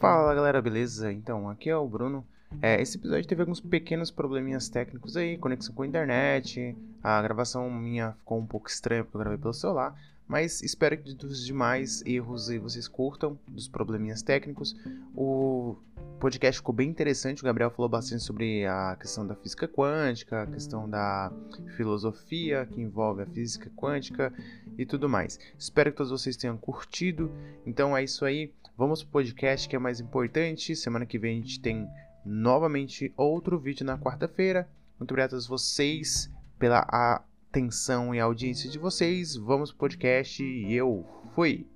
Fala galera, beleza? Então, aqui é o Bruno. É, esse episódio teve alguns pequenos probleminhas técnicos aí, conexão com a internet, a gravação minha ficou um pouco estranha porque eu gravei pelo celular, mas espero que dos demais erros aí vocês curtam, dos probleminhas técnicos. O podcast ficou bem interessante, o Gabriel falou bastante sobre a questão da física quântica, a questão da filosofia que envolve a física quântica e tudo mais. Espero que todos vocês tenham curtido. Então é isso aí. Vamos pro podcast que é mais importante. Semana que vem a gente tem novamente outro vídeo na quarta-feira. Muito obrigado a todos vocês pela atenção e audiência de vocês. Vamos pro podcast e eu fui.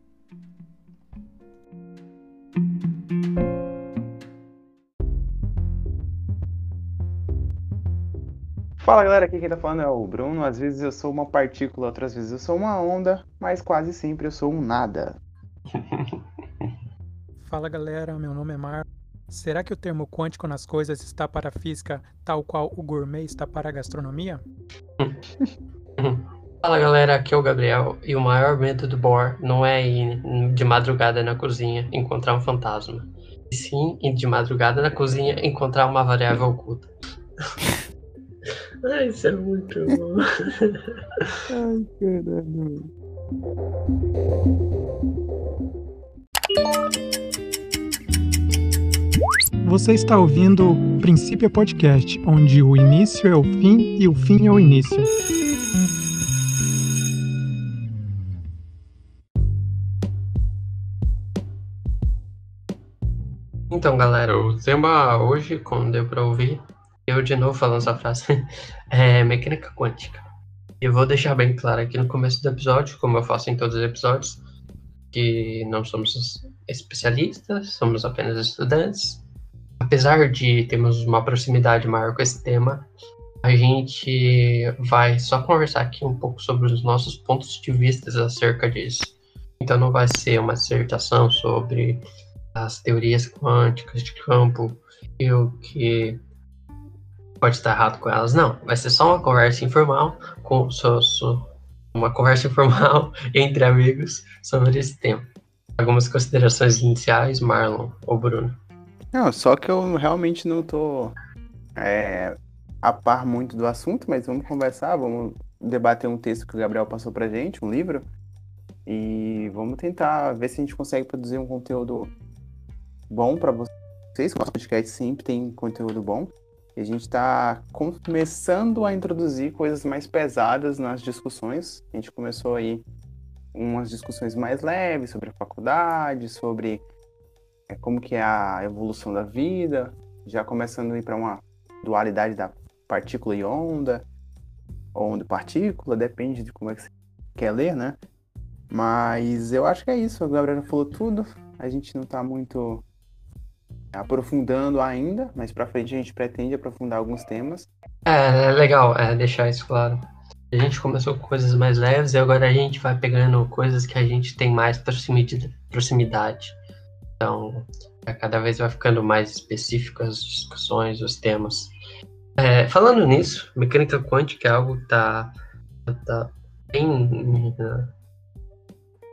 Fala galera, aqui quem tá falando é o Bruno. Às vezes eu sou uma partícula, outras vezes eu sou uma onda, mas quase sempre eu sou um nada. Fala galera, meu nome é Mar. Será que o termo quântico nas coisas está para a física tal qual o gourmet está para a gastronomia? Fala galera, aqui é o Gabriel e o maior medo do Bohr não é ir de madrugada na cozinha encontrar um fantasma, e sim ir de madrugada na cozinha encontrar uma variável oculta. Ai, isso é muito bom. Ai, caralho. Você está ouvindo Princípio Podcast, onde o início é o fim e o fim é o início. Então, galera, o tema hoje, como deu pra ouvir, eu de novo falando essa frase, é mecânica quântica. Eu vou deixar bem claro aqui no começo do episódio, como eu faço em todos os episódios, que não somos especialistas, somos apenas estudantes. Apesar de termos uma proximidade maior com esse tema, a gente vai só conversar aqui um pouco sobre os nossos pontos de vista acerca disso. Então não vai ser uma dissertação sobre as teorias quânticas de campo e o que pode estar errado com elas. Não, vai ser só uma conversa informal com so, so, uma conversa informal entre amigos sobre esse tema. Algumas considerações iniciais, Marlon ou Bruno. Não, só que eu realmente não tô é, a par muito do assunto, mas vamos conversar, vamos debater um texto que o Gabriel passou pra gente, um livro, e vamos tentar ver se a gente consegue produzir um conteúdo bom para vocês. O nosso podcast sempre tem conteúdo bom. E a gente está começando a introduzir coisas mais pesadas nas discussões. A gente começou aí umas discussões mais leves sobre a faculdade, sobre é, como que é a evolução da vida, já começando a ir para uma dualidade da partícula e onda, onda e partícula, depende de como é que você quer ler, né? Mas eu acho que é isso, a Gabriela falou tudo, a gente não está muito aprofundando ainda, mas para frente a gente pretende aprofundar alguns temas. É, é legal é, deixar isso claro. A gente começou com coisas mais leves e agora a gente vai pegando coisas que a gente tem mais proximidade. Então, é, cada vez vai ficando mais específicas as discussões, os temas. É, falando nisso, mecânica quântica é algo que está tá bem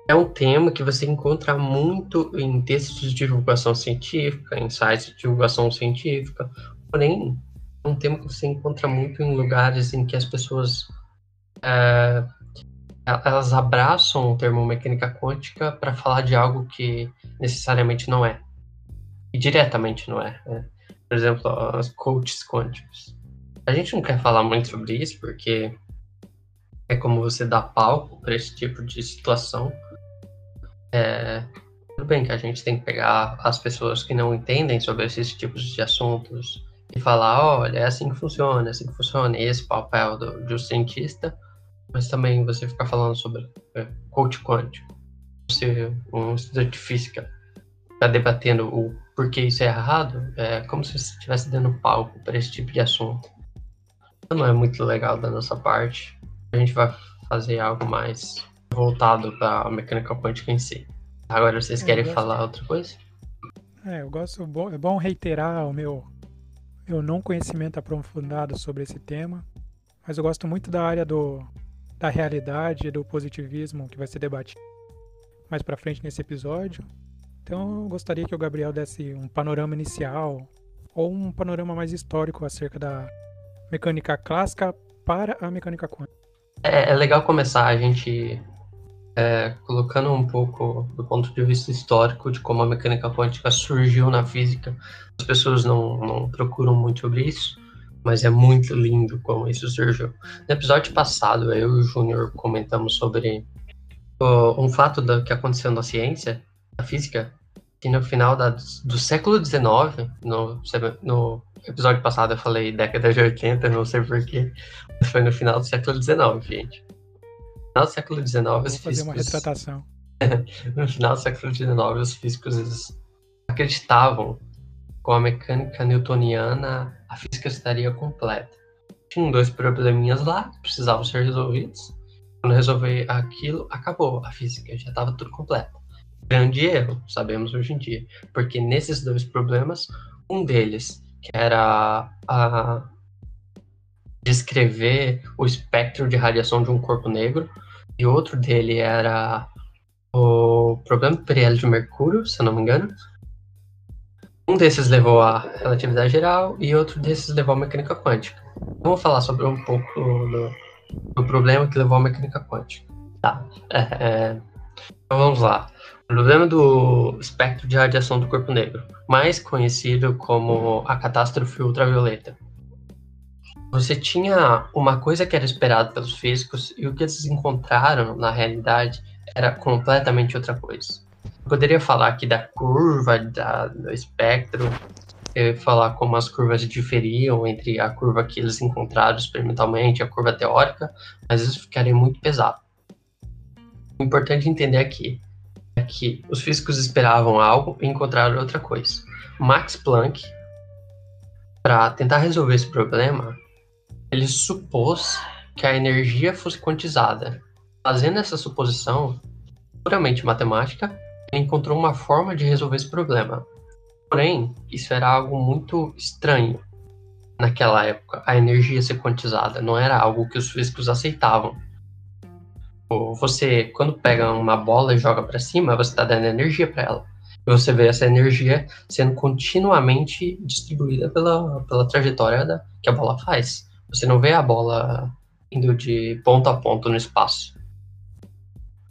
é um tema que você encontra muito em textos de divulgação científica, em sites de divulgação científica, porém, é um tema que você encontra muito em lugares em que as pessoas é, elas abraçam o termo mecânica quântica para falar de algo que necessariamente não é. E diretamente não é. Né? Por exemplo, os coaches quânticos. A gente não quer falar muito sobre isso porque é como você dá palco para esse tipo de situação é, tudo bem que a gente tem que pegar as pessoas que não entendem sobre esses tipos de assuntos e falar, olha, é assim que funciona, é assim que funciona, esse papel do, do cientista, mas também você ficar falando sobre é, coach quântico, você, um estudante de física, está debatendo o porquê isso é errado, é como se você estivesse dando palco para esse tipo de assunto. Então, não é muito legal da nossa parte. A gente vai fazer algo mais voltado para a mecânica quântica em si. Agora vocês é, querem gosto... falar outra coisa? É, eu gosto. É bom reiterar o meu, meu não conhecimento aprofundado sobre esse tema, mas eu gosto muito da área do, da realidade do positivismo que vai ser debatido mais para frente nesse episódio. Então eu gostaria que o Gabriel desse um panorama inicial ou um panorama mais histórico acerca da mecânica clássica para a mecânica quântica. É, é legal começar a gente é, colocando um pouco do ponto de vista histórico de como a mecânica quântica surgiu na física. As pessoas não, não procuram muito sobre isso, mas é muito lindo como isso surgiu. No episódio passado, eu e o Júnior comentamos sobre um fato da, que aconteceu na ciência, na física, que no final da, do século XIX, no, no episódio passado eu falei década de 80, não sei porquê, mas foi no final do século XIX, gente. No final do século XIX, os fazer físicos... uma retratação. no final do século XIX, os físicos acreditavam com a mecânica newtoniana a física estaria completa. Tinham dois probleminhas lá que precisavam ser resolvidos. Quando resolver aquilo, acabou. A física já estava tudo completo. Grande erro, sabemos hoje em dia. Porque nesses dois problemas, um deles, que era a descrever o espectro de radiação de um corpo negro, e outro dele era o problema do periélio de Mercúrio, se eu não me engano. Um desses levou à relatividade geral e outro desses levou à mecânica quântica. Vamos falar sobre um pouco do, do problema que levou à mecânica quântica. Tá. É, é, então vamos lá. O problema do espectro de radiação do corpo negro, mais conhecido como a catástrofe ultravioleta. Você tinha uma coisa que era esperada pelos físicos e o que eles encontraram na realidade era completamente outra coisa. Poderia falar aqui da curva, da, do espectro, falar como as curvas diferiam entre a curva que eles encontraram experimentalmente e a curva teórica, mas isso ficaria muito pesado. O importante entender aqui é que os físicos esperavam algo e encontraram outra coisa. Max Planck, para tentar resolver esse problema, ele supôs que a energia fosse quantizada. Fazendo essa suposição, puramente matemática, encontrou uma forma de resolver esse problema. Porém, isso era algo muito estranho naquela época, a energia ser quantizada. Não era algo que os físicos aceitavam. Você, quando pega uma bola e joga para cima, você está dando energia para ela. E você vê essa energia sendo continuamente distribuída pela, pela trajetória da, que a bola faz. Você não vê a bola indo de ponto a ponto no espaço.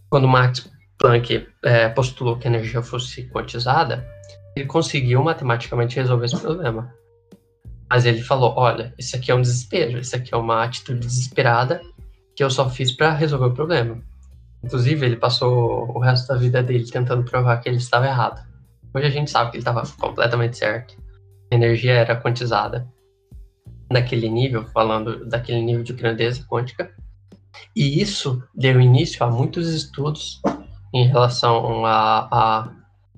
Quando Max Planck é, postulou que a energia fosse quantizada, ele conseguiu matematicamente resolver esse problema. Mas ele falou: olha, isso aqui é um desespero, isso aqui é uma atitude desesperada que eu só fiz para resolver o problema. Inclusive, ele passou o resto da vida dele tentando provar que ele estava errado. Hoje a gente sabe que ele estava completamente certo. A energia era quantizada naquele nível, falando daquele nível de grandeza quântica. E isso deu início a muitos estudos em relação a, a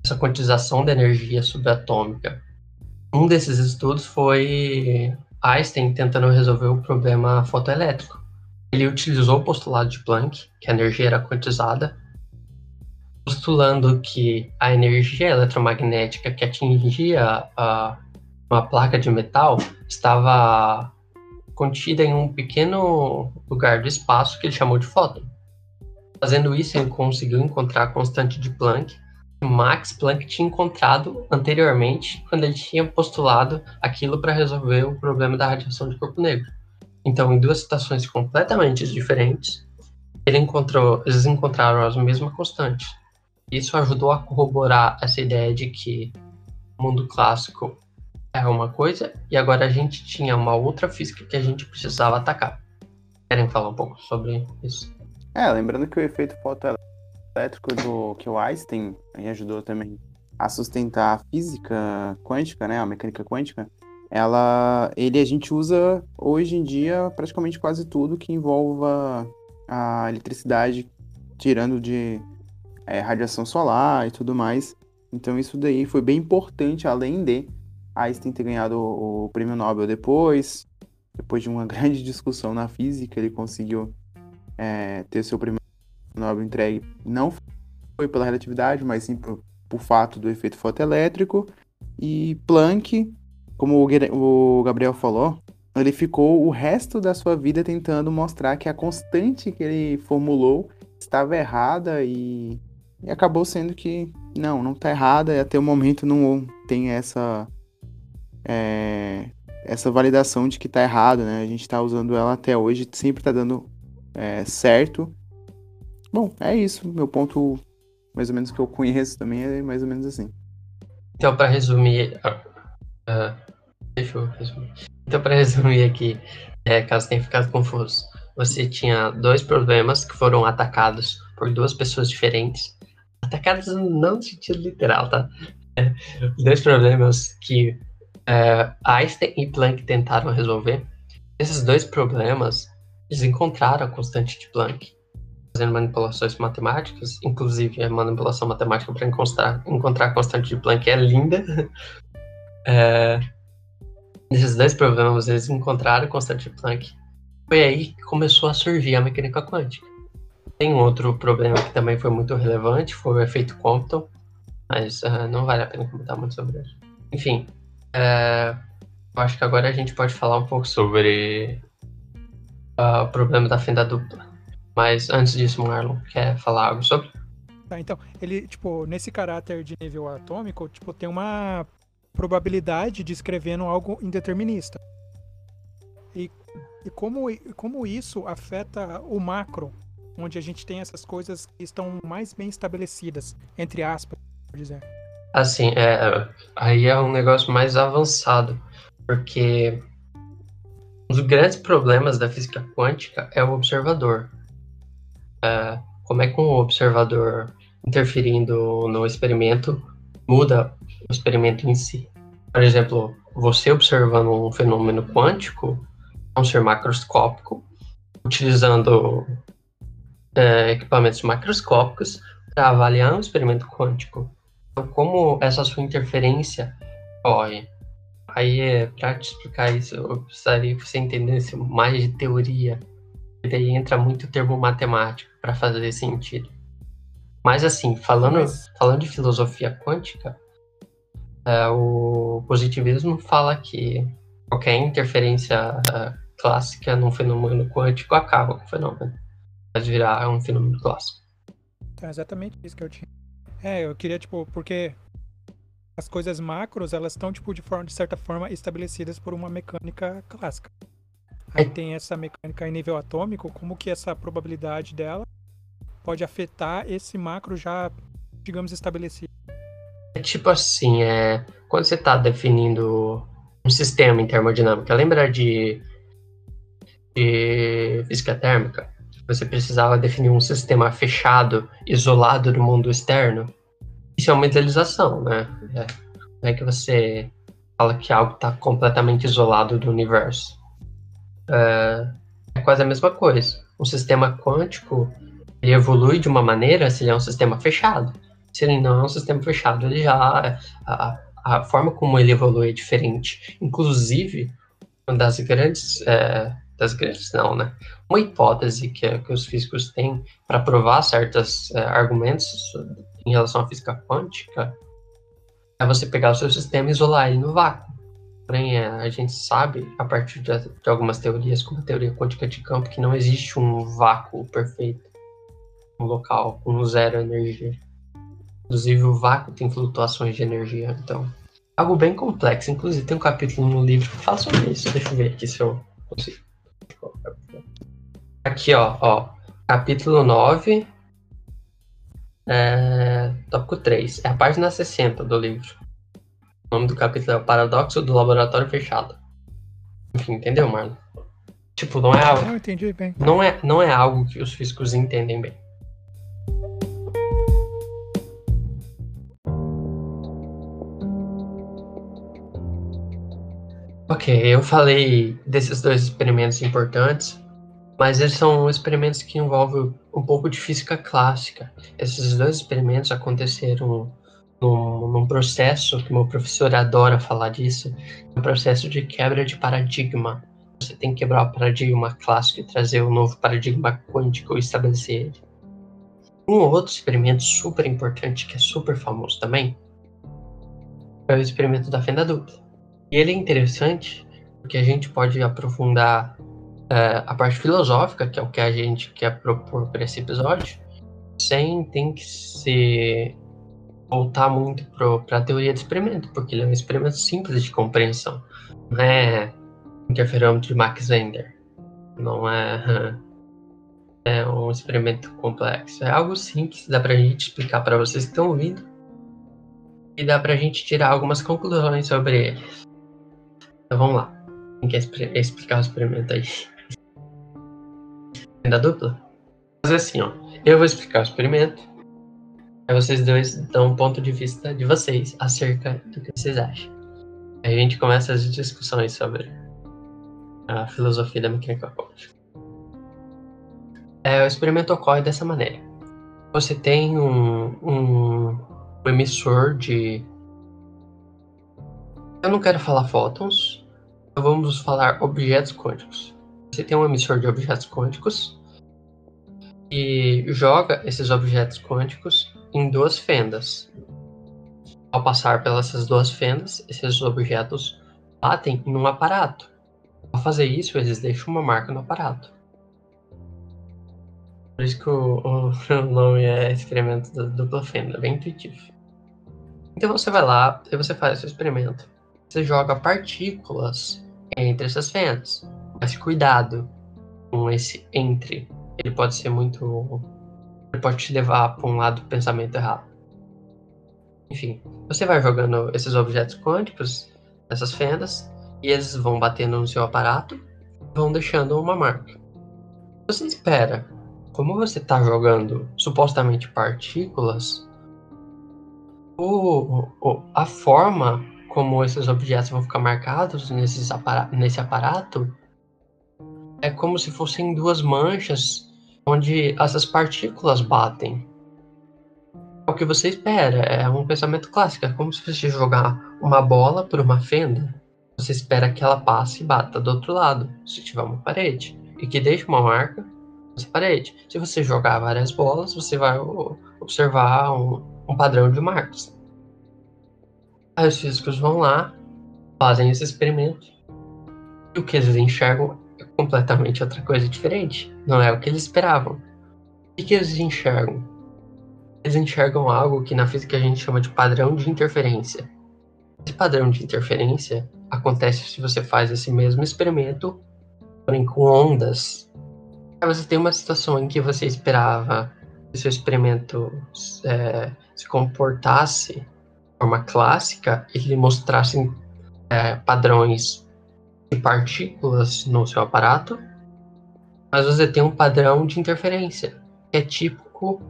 essa quantização da energia subatômica. Um desses estudos foi Einstein tentando resolver o problema fotoelétrico. Ele utilizou o postulado de Planck, que a energia era quantizada, postulando que a energia eletromagnética que atingia a, uma placa de metal estava contida em um pequeno lugar do espaço que ele chamou de fóton. Fazendo isso, ele conseguiu encontrar a constante de Planck que Max Planck tinha encontrado anteriormente quando ele tinha postulado aquilo para resolver o problema da radiação de corpo negro. Então, em duas situações completamente diferentes, ele encontrou, eles encontraram as mesmas constantes. Isso ajudou a corroborar essa ideia de que o mundo clássico é uma coisa e agora a gente tinha uma outra física que a gente precisava atacar. Querem falar um pouco sobre isso? É, lembrando que o efeito fotoelétrico do que o Einstein ajudou também a sustentar a física quântica, né, a mecânica quântica, ela, ele a gente usa hoje em dia praticamente quase tudo que envolva a eletricidade, tirando de é, radiação solar e tudo mais. Então isso daí foi bem importante, além de Einstein ter ganhado o, o prêmio Nobel depois, depois de uma grande discussão na física, ele conseguiu é, ter seu prêmio Nobel entregue não foi pela relatividade, mas sim por, por fato do efeito fotoelétrico. E Planck, como o Gabriel falou, ele ficou o resto da sua vida tentando mostrar que a constante que ele formulou estava errada e, e acabou sendo que não, não tá errada, e até o momento não tem essa é, essa validação de que tá errado, né? A gente tá usando ela até hoje, sempre tá dando é, certo. Bom, é isso. Meu ponto, mais ou menos que eu conheço também, é mais ou menos assim. Então, para resumir. Uh, deixa eu resumir. Então, para resumir aqui, é, caso tenha ficado confuso, você tinha dois problemas que foram atacados por duas pessoas diferentes. Atacados não no sentido literal, tá? É, dois problemas que é, Einstein e Planck tentaram resolver. Esses dois problemas, eles encontraram a constante de Planck, fazendo manipulações matemáticas, inclusive a manipulação matemática para encontrar, encontrar a constante de Planck é linda. É, esses dois problemas, eles encontraram a constante de Planck. Foi aí que começou a surgir a mecânica quântica. Tem um outro problema que também foi muito relevante, foi o efeito Compton, mas uh, não vale a pena comentar muito sobre isso. Enfim, é, eu acho que agora a gente pode falar um pouco sobre uh, o problema da fenda dupla. Mas antes disso, Marlon, quer falar algo sobre? Tá, então, ele, tipo, nesse caráter de nível atômico, tipo, tem uma probabilidade de escrevendo algo indeterminista. E, e como, como isso afeta o macro, onde a gente tem essas coisas que estão mais bem estabelecidas, entre aspas, por dizer. Assim, é, aí é um negócio mais avançado, porque um dos grandes problemas da física quântica é o observador. É, como é que um observador interferindo no experimento muda o experimento em si? Por exemplo, você observando um fenômeno quântico, um ser macroscópico, utilizando é, equipamentos macroscópicos para avaliar um experimento quântico então, como essa sua interferência ocorre? Aí, é, para te explicar isso, eu precisaria que você entendesse mais de teoria. E daí entra muito termo matemático para fazer sentido. Mas, assim, falando, Mas... falando de filosofia quântica, é, o positivismo fala que qualquer interferência é, clássica num fenômeno quântico acaba com o fenômeno. Mas virar um fenômeno clássico. É exatamente isso que eu tinha é, eu queria, tipo, porque as coisas macros, elas estão, tipo, de, forma, de certa forma, estabelecidas por uma mecânica clássica. Aí tem essa mecânica em nível atômico, como que essa probabilidade dela pode afetar esse macro já, digamos, estabelecido. É tipo assim, é, quando você está definindo um sistema em termodinâmica, lembra de, de física térmica? você precisava definir um sistema fechado, isolado do mundo externo, isso é uma idealização, né? É, é que você fala que algo está completamente isolado do universo. É, é, quase a mesma coisa. Um sistema quântico ele evolui de uma maneira se ele é um sistema fechado. Se ele não é um sistema fechado, ele já a, a forma como ele evolui é diferente. Inclusive, uma das grandes é, das grandes não, né? Uma hipótese que, que os físicos têm para provar certos é, argumentos em relação à física quântica é você pegar o seu sistema e isolar ele no vácuo. Porém, é, a gente sabe, a partir de, de, algumas teorias, como a teoria quântica de campo, que não existe um vácuo perfeito, um local com zero energia. Inclusive, o vácuo tem flutuações de energia, então. Algo bem complexo. Inclusive, tem um capítulo no livro que fala sobre isso. Deixa eu ver aqui se eu consigo. Aqui, ó, ó. Capítulo 9. É, tópico 3. É a página 60 do livro. O nome do capítulo é o Paradoxo do Laboratório Fechado. Enfim, entendeu, Marlon? Tipo, não é algo. Não, entendi bem. Não é, não é algo que os físicos entendem bem. Ok, eu falei desses dois experimentos importantes, mas eles são experimentos que envolvem um pouco de física clássica. Esses dois experimentos aconteceram num, num processo que meu professor adora falar disso, um processo de quebra de paradigma. Você tem que quebrar o paradigma clássico e trazer um novo paradigma quântico e estabelecer ele. Um outro experimento super importante, que é super famoso também, é o experimento da fenda dupla. E ele é interessante porque a gente pode aprofundar é, a parte filosófica, que é o que a gente quer propor para esse episódio, sem ter que ser voltar muito para a teoria do experimento, porque ele é um experimento simples de compreensão. Não é interferômetro de Max Wenger. Não é, é um experimento complexo. É algo simples, dá para a gente explicar para vocês que estão ouvindo. E dá para a gente tirar algumas conclusões sobre eles. Então vamos lá. Quem quer explicar o experimento aí? Da dupla? Fazer assim, ó. Eu vou explicar o experimento. Aí vocês dois dão um ponto de vista de vocês acerca do que vocês acham. Aí a gente começa as discussões sobre a filosofia da mecânica quântica. É, o experimento ocorre dessa maneira. Você tem um, um, um emissor de. Eu não quero falar fótons, vamos falar objetos quânticos. Você tem um emissor de objetos quânticos e joga esses objetos quânticos em duas fendas. Ao passar pelas duas fendas, esses objetos batem em um aparato. Ao fazer isso, eles deixam uma marca no aparato. Por isso que o, o, o nome é experimento da dupla fenda, bem intuitivo. Então você vai lá e você faz o seu experimento. Você joga partículas entre essas fendas. Mas cuidado com esse entre. Ele pode ser muito. Ele pode te levar para um lado do pensamento errado. Enfim, você vai jogando esses objetos quânticos nessas fendas e eles vão batendo no seu aparato, vão deixando uma marca. Você espera, como você está jogando supostamente partículas, o, o, a forma como esses objetos vão ficar marcados nesses apara nesse aparato é como se fossem duas manchas onde essas partículas batem. É o que você espera, é um pensamento clássico, é como se você jogar uma bola por uma fenda você espera que ela passe e bata do outro lado, se tiver uma parede, e que deixe uma marca nessa parede. Se você jogar várias bolas, você vai observar um, um padrão de marcas. Aí os físicos vão lá, fazem esse experimento, e o que eles enxergam completamente outra coisa diferente. Não é o que eles esperavam. O que eles enxergam? Eles enxergam algo que na física a gente chama de padrão de interferência. Esse padrão de interferência acontece se você faz esse mesmo experimento, porém com ondas. Aí você tem uma situação em que você esperava que seu experimento é, se comportasse de forma clássica e ele mostrasse é, padrões de partículas no seu aparato, mas você tem um padrão de interferência, que é típico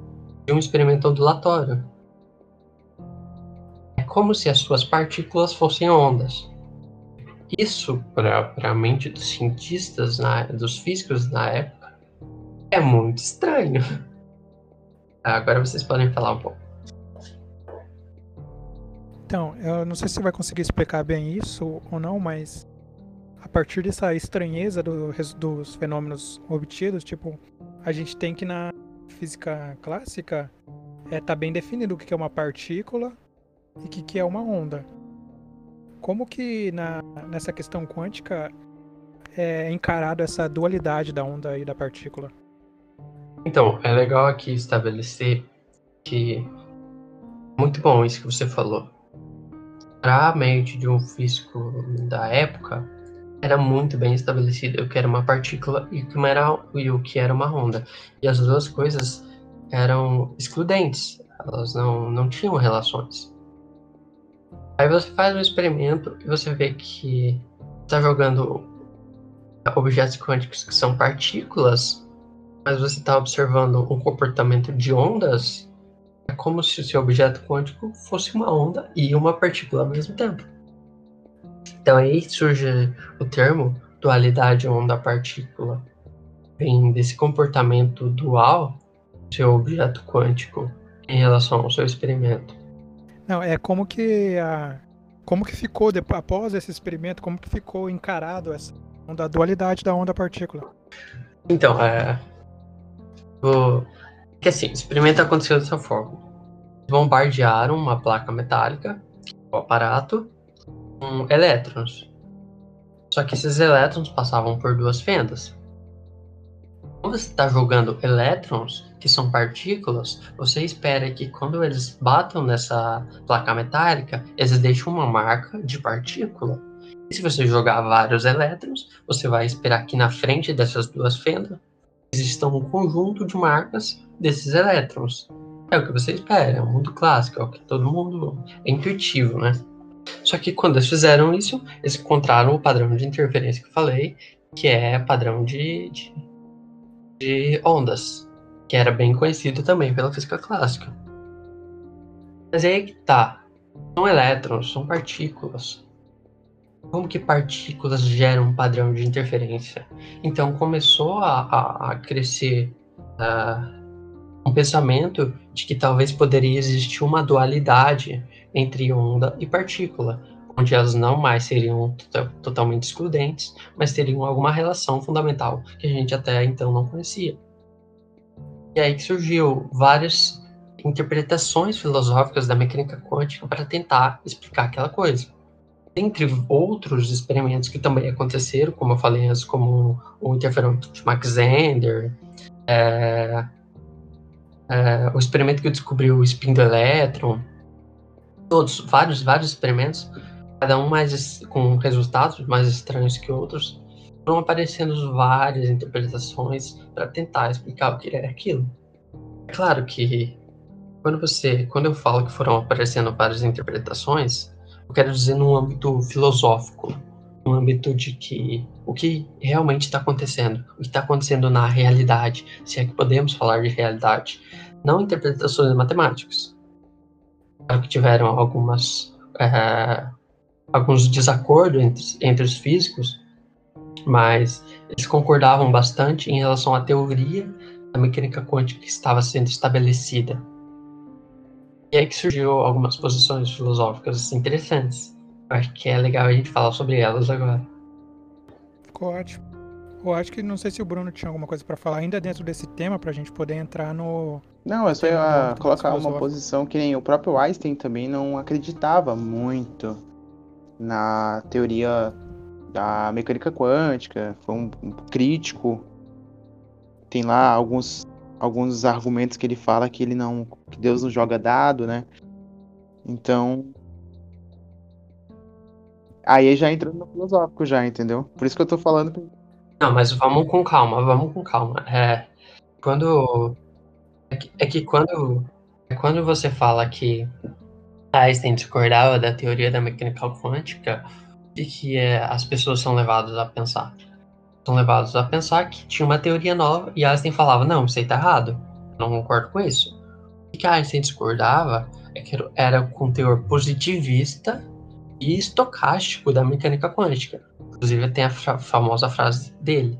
de um experimento ondulatório. É como se as suas partículas fossem ondas. Isso, para a mente dos cientistas, na, dos físicos na época, é muito estranho. Agora vocês podem falar um pouco. Então, eu não sei se você vai conseguir explicar bem isso ou não, mas partir dessa estranheza do, dos fenômenos obtidos, tipo, a gente tem que na física clássica é tá bem definido o que é uma partícula e o que é uma onda. Como que na, nessa questão quântica é encarado essa dualidade da onda e da partícula? Então, é legal aqui estabelecer que muito bom isso que você falou. Para a mente de um físico da época, era muito bem estabelecido o que era uma partícula e o que era, e o que era uma onda. E as duas coisas eram excludentes, elas não, não tinham relações. Aí você faz um experimento e você vê que está jogando objetos quânticos que são partículas, mas você está observando um comportamento de ondas. É como se o seu objeto quântico fosse uma onda e uma partícula ao mesmo tempo. Então aí surge o termo dualidade onda-partícula. Vem desse comportamento dual do seu objeto quântico em relação ao seu experimento. Não, é como que a como que ficou depois, após esse experimento, como que ficou encarado essa onda, a dualidade da onda partícula? Então, é o que assim, o experimento aconteceu dessa forma. Bombardearam uma placa metálica, o aparato, elétrons. Só que esses elétrons passavam por duas fendas. quando você está jogando elétrons, que são partículas, você espera que quando eles batam nessa placa metálica, eles deixem uma marca de partícula. E se você jogar vários elétrons, você vai esperar que na frente dessas duas fendas existam um conjunto de marcas desses elétrons. É o que você espera, é um mundo clássico, é o que todo mundo é intuitivo, né? Só que quando eles fizeram isso, eles encontraram o padrão de interferência que eu falei, que é padrão de, de, de ondas, que era bem conhecido também pela física clássica. Mas aí que tá. São elétrons, são partículas. Como que partículas geram um padrão de interferência? Então começou a, a, a crescer uh, um pensamento de que talvez poderia existir uma dualidade entre onda e partícula, onde elas não mais seriam totalmente excludentes, mas teriam alguma relação fundamental que a gente até então não conhecia. E aí que surgiu várias interpretações filosóficas da mecânica quântica para tentar explicar aquela coisa. Entre outros experimentos que também aconteceram, como eu falei antes, como o interferômetro de Max-Zehnder, é, é, o experimento que descobriu o spin do elétron, todos, vários, vários experimentos, cada um mais com resultados mais estranhos que outros, foram aparecendo várias interpretações para tentar explicar o que era aquilo. É claro que quando você, quando eu falo que foram aparecendo várias interpretações, eu quero dizer num âmbito filosófico, no âmbito de que o que realmente está acontecendo, o que está acontecendo na realidade, se é que podemos falar de realidade, não interpretações matemáticas. Que tiveram algumas é, alguns desacordos entre, entre os físicos, mas eles concordavam bastante em relação à teoria da mecânica quântica que estava sendo estabelecida. E aí que surgiu algumas posições filosóficas interessantes. Acho que é legal a gente falar sobre elas agora. Ficou ótimo. Eu acho que não sei se o Bruno tinha alguma coisa para falar ainda dentro desse tema para a gente poder entrar no. Não, é só ia colocar uma posição que nem o próprio Einstein também não acreditava muito na teoria da mecânica quântica, foi um, um crítico. Tem lá alguns alguns argumentos que ele fala que ele não que Deus não joga dado, né? Então, Aí já entrando no filosófico já, entendeu? Por isso que eu tô falando. Não, mas vamos com calma, vamos com calma. É, quando. É que, é que quando. É quando você fala que Einstein discordava da teoria da mecânica quântica, e que é, as pessoas são levadas a pensar. São levadas a pensar que tinha uma teoria nova e Einstein falava, não, isso aí tá errado. Não concordo com isso. O que Einstein discordava é que era com teor positivista e estocástico da mecânica quântica. Inclusive tem a famosa frase dele: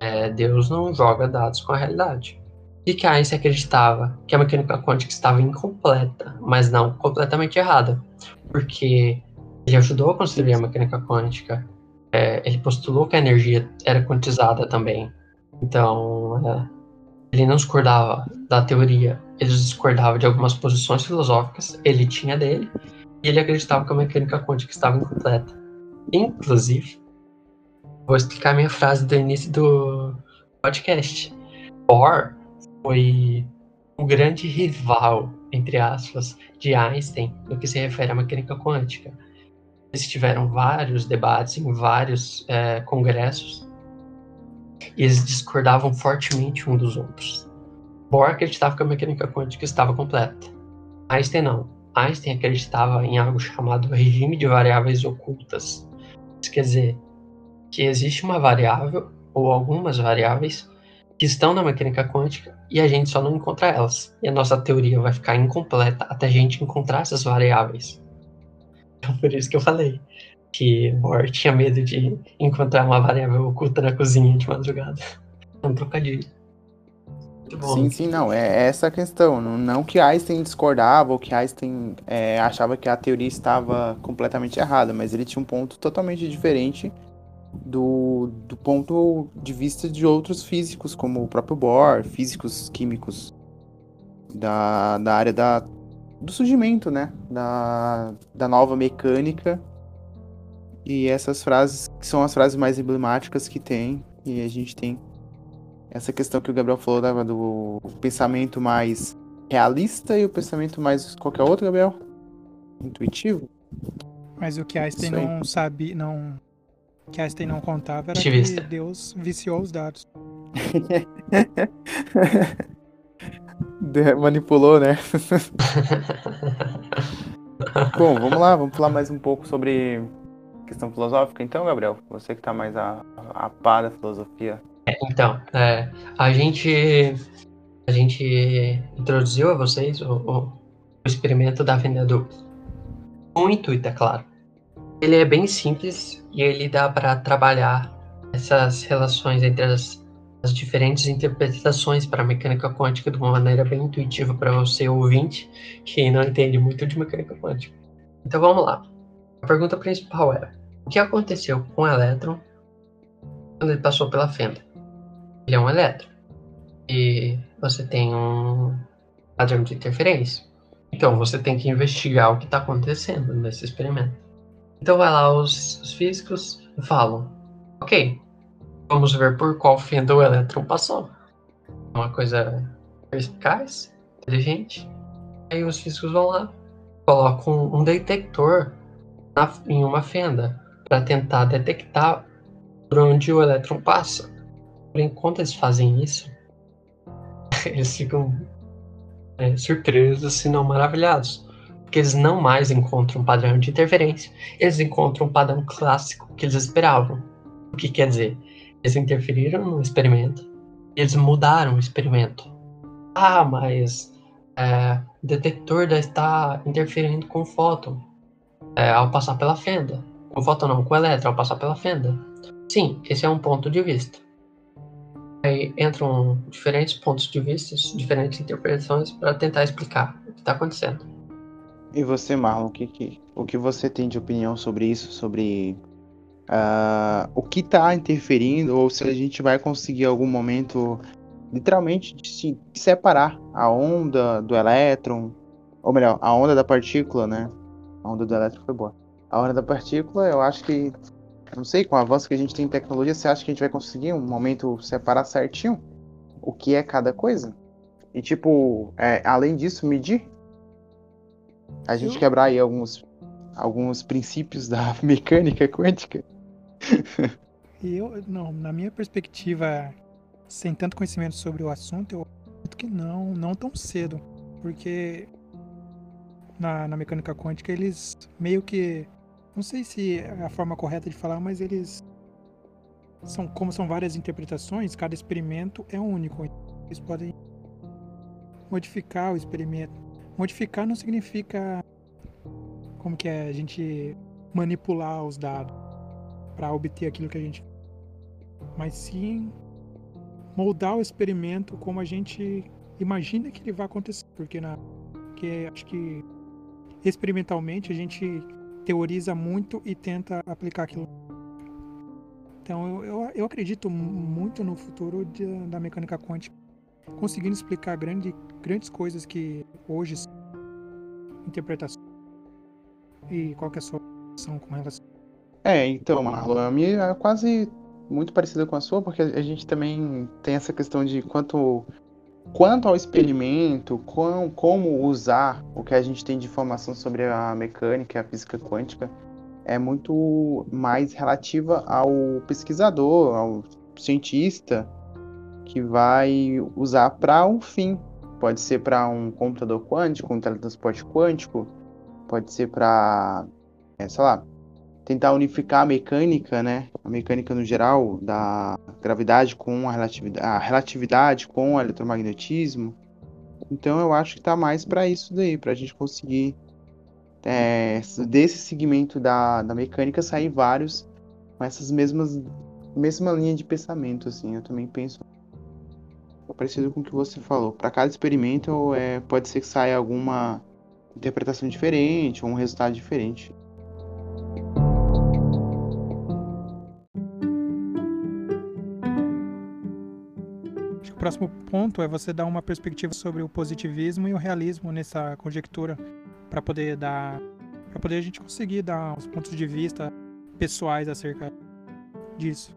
é, Deus não joga dados com a realidade. E que Einstein acreditava que a mecânica quântica estava incompleta, mas não completamente errada, porque ele ajudou a construir a mecânica quântica. É, ele postulou que a energia era quantizada também. Então, é, ele não discordava da teoria, ele discordava de algumas posições filosóficas, ele tinha dele, e ele acreditava que a mecânica quântica estava incompleta. Inclusive, vou explicar minha frase do início do podcast. Bohr foi um grande rival, entre aspas, de Einstein no que se refere à mecânica quântica. Eles tiveram vários debates em vários é, congressos e eles discordavam fortemente um dos outros. Bohr acreditava que a mecânica quântica estava completa. Einstein não. Einstein acreditava em algo chamado regime de variáveis ocultas. Isso quer dizer que existe uma variável ou algumas variáveis que estão na mecânica quântica e a gente só não encontra elas. E a nossa teoria vai ficar incompleta até a gente encontrar essas variáveis. Então, por isso que eu falei que Bohr tinha medo de encontrar uma variável oculta na cozinha de madrugada. É um trocadilho. Sim, sim, não. É essa a questão. Não, não que Einstein discordava ou que Einstein é, achava que a teoria estava completamente errada, mas ele tinha um ponto totalmente diferente do, do ponto de vista de outros físicos, como o próprio Bohr, físicos químicos da, da área da, do surgimento, né? Da, da nova mecânica. E essas frases que são as frases mais emblemáticas que tem, e a gente tem essa questão que o Gabriel falou da- do pensamento mais realista e o pensamento mais qualquer outro, Gabriel? Intuitivo? Mas o que Einstein não sabe, não. Que Einstein não contava era que Ativista. Deus viciou os dados. De- Manipulou, né? Bom, vamos lá, vamos falar mais um pouco sobre questão filosófica, então, Gabriel. Você que tá mais a, a par da filosofia. Então, é, a gente a gente introduziu a vocês o, o- o experimento da venda dupla. Com o intuito, é claro. Ele é bem simples e ele dá para trabalhar essas relações entre as, as diferentes interpretações para a mecânica quântica de uma maneira bem intuitiva para você ouvinte que não entende muito de mecânica quântica. Então vamos lá. A pergunta principal era: o que aconteceu com o elétron quando ele passou pela fenda? ele é um elétron. E você tem um padrão de interferência. Então você tem que investigar o que está acontecendo nesse experimento. Então vai lá os, os físicos falam: Ok, vamos ver por qual fenda o elétron passou. Uma coisa perspicaz, inteligente. Aí os físicos vão lá, colocam um detector na- em uma fenda para tentar detectar por onde o elétron passa. Porém, enquanto eles fazem isso, eles ficam é, surpresos, se não maravilhados. Porque eles não mais encontram um padrão de interferência, eles encontram um padrão clássico que eles esperavam. O que quer dizer? Eles interferiram no experimento, eles mudaram o experimento. Ah, mas é, o detector está interferindo com o fóton é, ao passar pela fenda. Com o fóton não, com o elétron ao passar pela fenda. Sim, esse é um ponto de vista. Aí entram diferentes pontos de vista, diferentes interpretações para tentar explicar o que está acontecendo. E você, Marlon, o que, que- o que você tem de opinião sobre isso? Sobre ah, o que tá interferindo, ou se a gente vai conseguir algum momento, literalmente, de se separar a onda do elétron, ou melhor, a onda da partícula, né? A onda do elétron foi boa. A onda da partícula, eu acho que, não sei, com o avanço que a gente tem em tecnologia, você acha que a gente vai conseguir um momento separar certinho o que é cada coisa? E, tipo, é, além disso, medir a gente Eu- quebrar aí alguns, alguns princípios da mecânica quântica. Eu, não, na minha perspectiva, sem tanto conhecimento sobre o assunto, eu acredito que não, não tão cedo. Porque na, na mecânica quântica eles meio que. Não sei se é a forma correta de falar, mas eles. São, como são várias interpretações, cada experimento é único. Eles podem modificar o experimento. Modificar não significa como que é a gente manipular os dados para obter aquilo que a gente mas sim moldar o experimento como a gente imagina que ele vai acontecer, porque na porque acho que experimentalmente a gente teoriza muito e tenta aplicar aquilo. Então eu, eu, eu acredito mu- muito no futuro de- da mecânica quântica, conseguindo explicar grande, grandes coisas que hoje são interpretações. E qual é a sua relação com relação É, então, Marlon, a minha é quase muito parecida com a sua, porque a gente também tem essa questão de quanto, quanto ao experimento, quão, como usar o que a gente tem de informação sobre a mecânica e a física quântica, é muito mais relativa ao pesquisador, ao cientista, que vai usar para um fim. Pode ser para um computador quântico, um teletransporte quântico, pode ser para, sei lá, tentar unificar a mecânica, né? A mecânica no geral da gravidade com a relatividade, a relatividade com o eletromagnetismo. Então eu acho que tá mais para isso daí, para a gente conseguir é, desse segmento da, da mecânica sair vários com essas mesmas mesma linha de pensamento, assim. Eu também penso parecido com o que você falou. Para cada experimento é, pode ser que saia alguma interpretação diferente ou um resultado diferente. Acho que o próximo ponto é você dar uma perspectiva sobre o positivismo e o realismo nessa conjectura para poder dar para poder a gente conseguir dar uns pontos de vista pessoais acerca disso.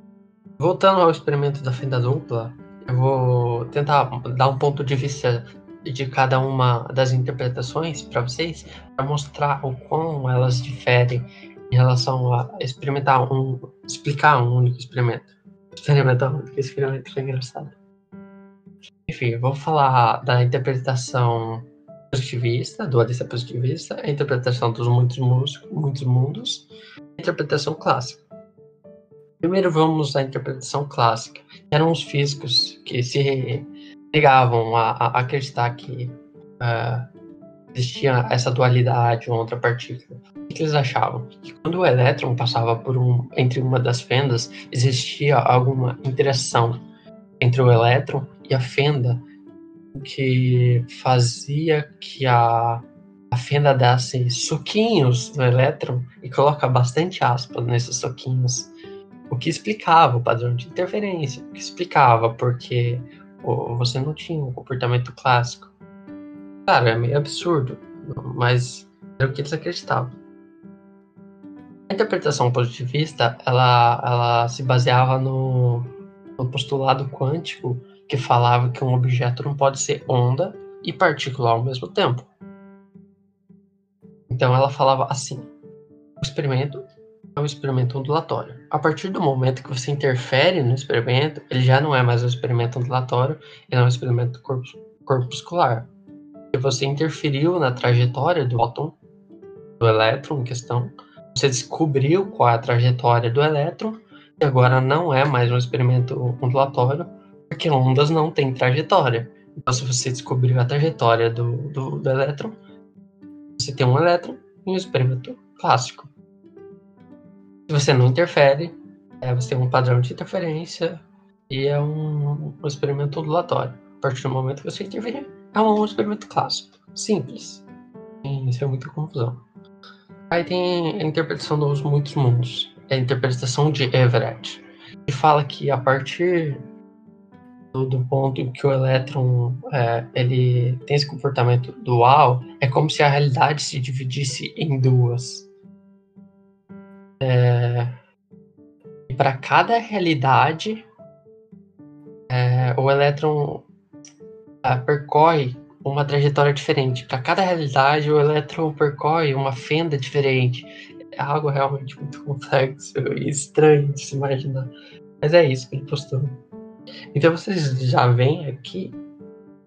Voltando ao experimento da fenda dupla, eu vou tentar dar um ponto de vista de cada uma das interpretações para vocês, para mostrar o quão elas diferem em relação a experimentar um, explicar um único experimento. Experimentar um único experimento foi engraçado. Enfim, vou falar da interpretação positivista, dualista positivista, a interpretação dos muitos, mundos, muitos mundos, a interpretação clássica. Primeiro vamos à interpretação clássica, eram os físicos que se negavam a, a acreditar que uh, existia essa dualidade uma outra partícula. O que eles achavam? Que quando o elétron passava por um, entre uma das fendas, existia alguma interação entre o elétron e a fenda que fazia que a, a fenda desse suquinhos no elétron e coloca bastante aspas nesses suquinhos o que explicava o padrão de interferência, o que explicava porque você não tinha um comportamento clássico. Claro, é meio absurdo, mas era o que eles acreditavam. A interpretação positivista, ela, ela se baseava no, no postulado quântico que falava que um objeto não pode ser onda e partícula ao mesmo tempo. Então ela falava assim: o experimento é um experimento ondulatório. A partir do momento que você interfere no experimento, ele já não é mais um experimento ondulatório, ele é um experimento corpuscular. Se você interferiu na trajetória do fóton, do elétron em questão, você descobriu qual é a trajetória do elétron, e agora não é mais um experimento ondulatório, porque ondas não têm trajetória. Então, se você descobriu a trajetória do, do, do elétron, você tem um elétron em um experimento clássico. Você não interfere, é, você tem um padrão de interferência e é um, um experimento ondulatório. A partir do momento que você interferir, é um experimento clássico. Simples. Sem é muita confusão. Aí tem a interpretação dos muitos mundos. É a interpretação de Everett. Que fala que a partir do, ponto que o elétron é, ele tem esse comportamento dual, é como se a realidade se dividisse em duas. É, e para cada realidade, é, o elétron é, percorre uma trajetória diferente. Para cada realidade, o elétron percorre uma fenda diferente. É algo realmente muito complexo e estranho de se imaginar. Mas é isso que ele postou. Então vocês já veem aqui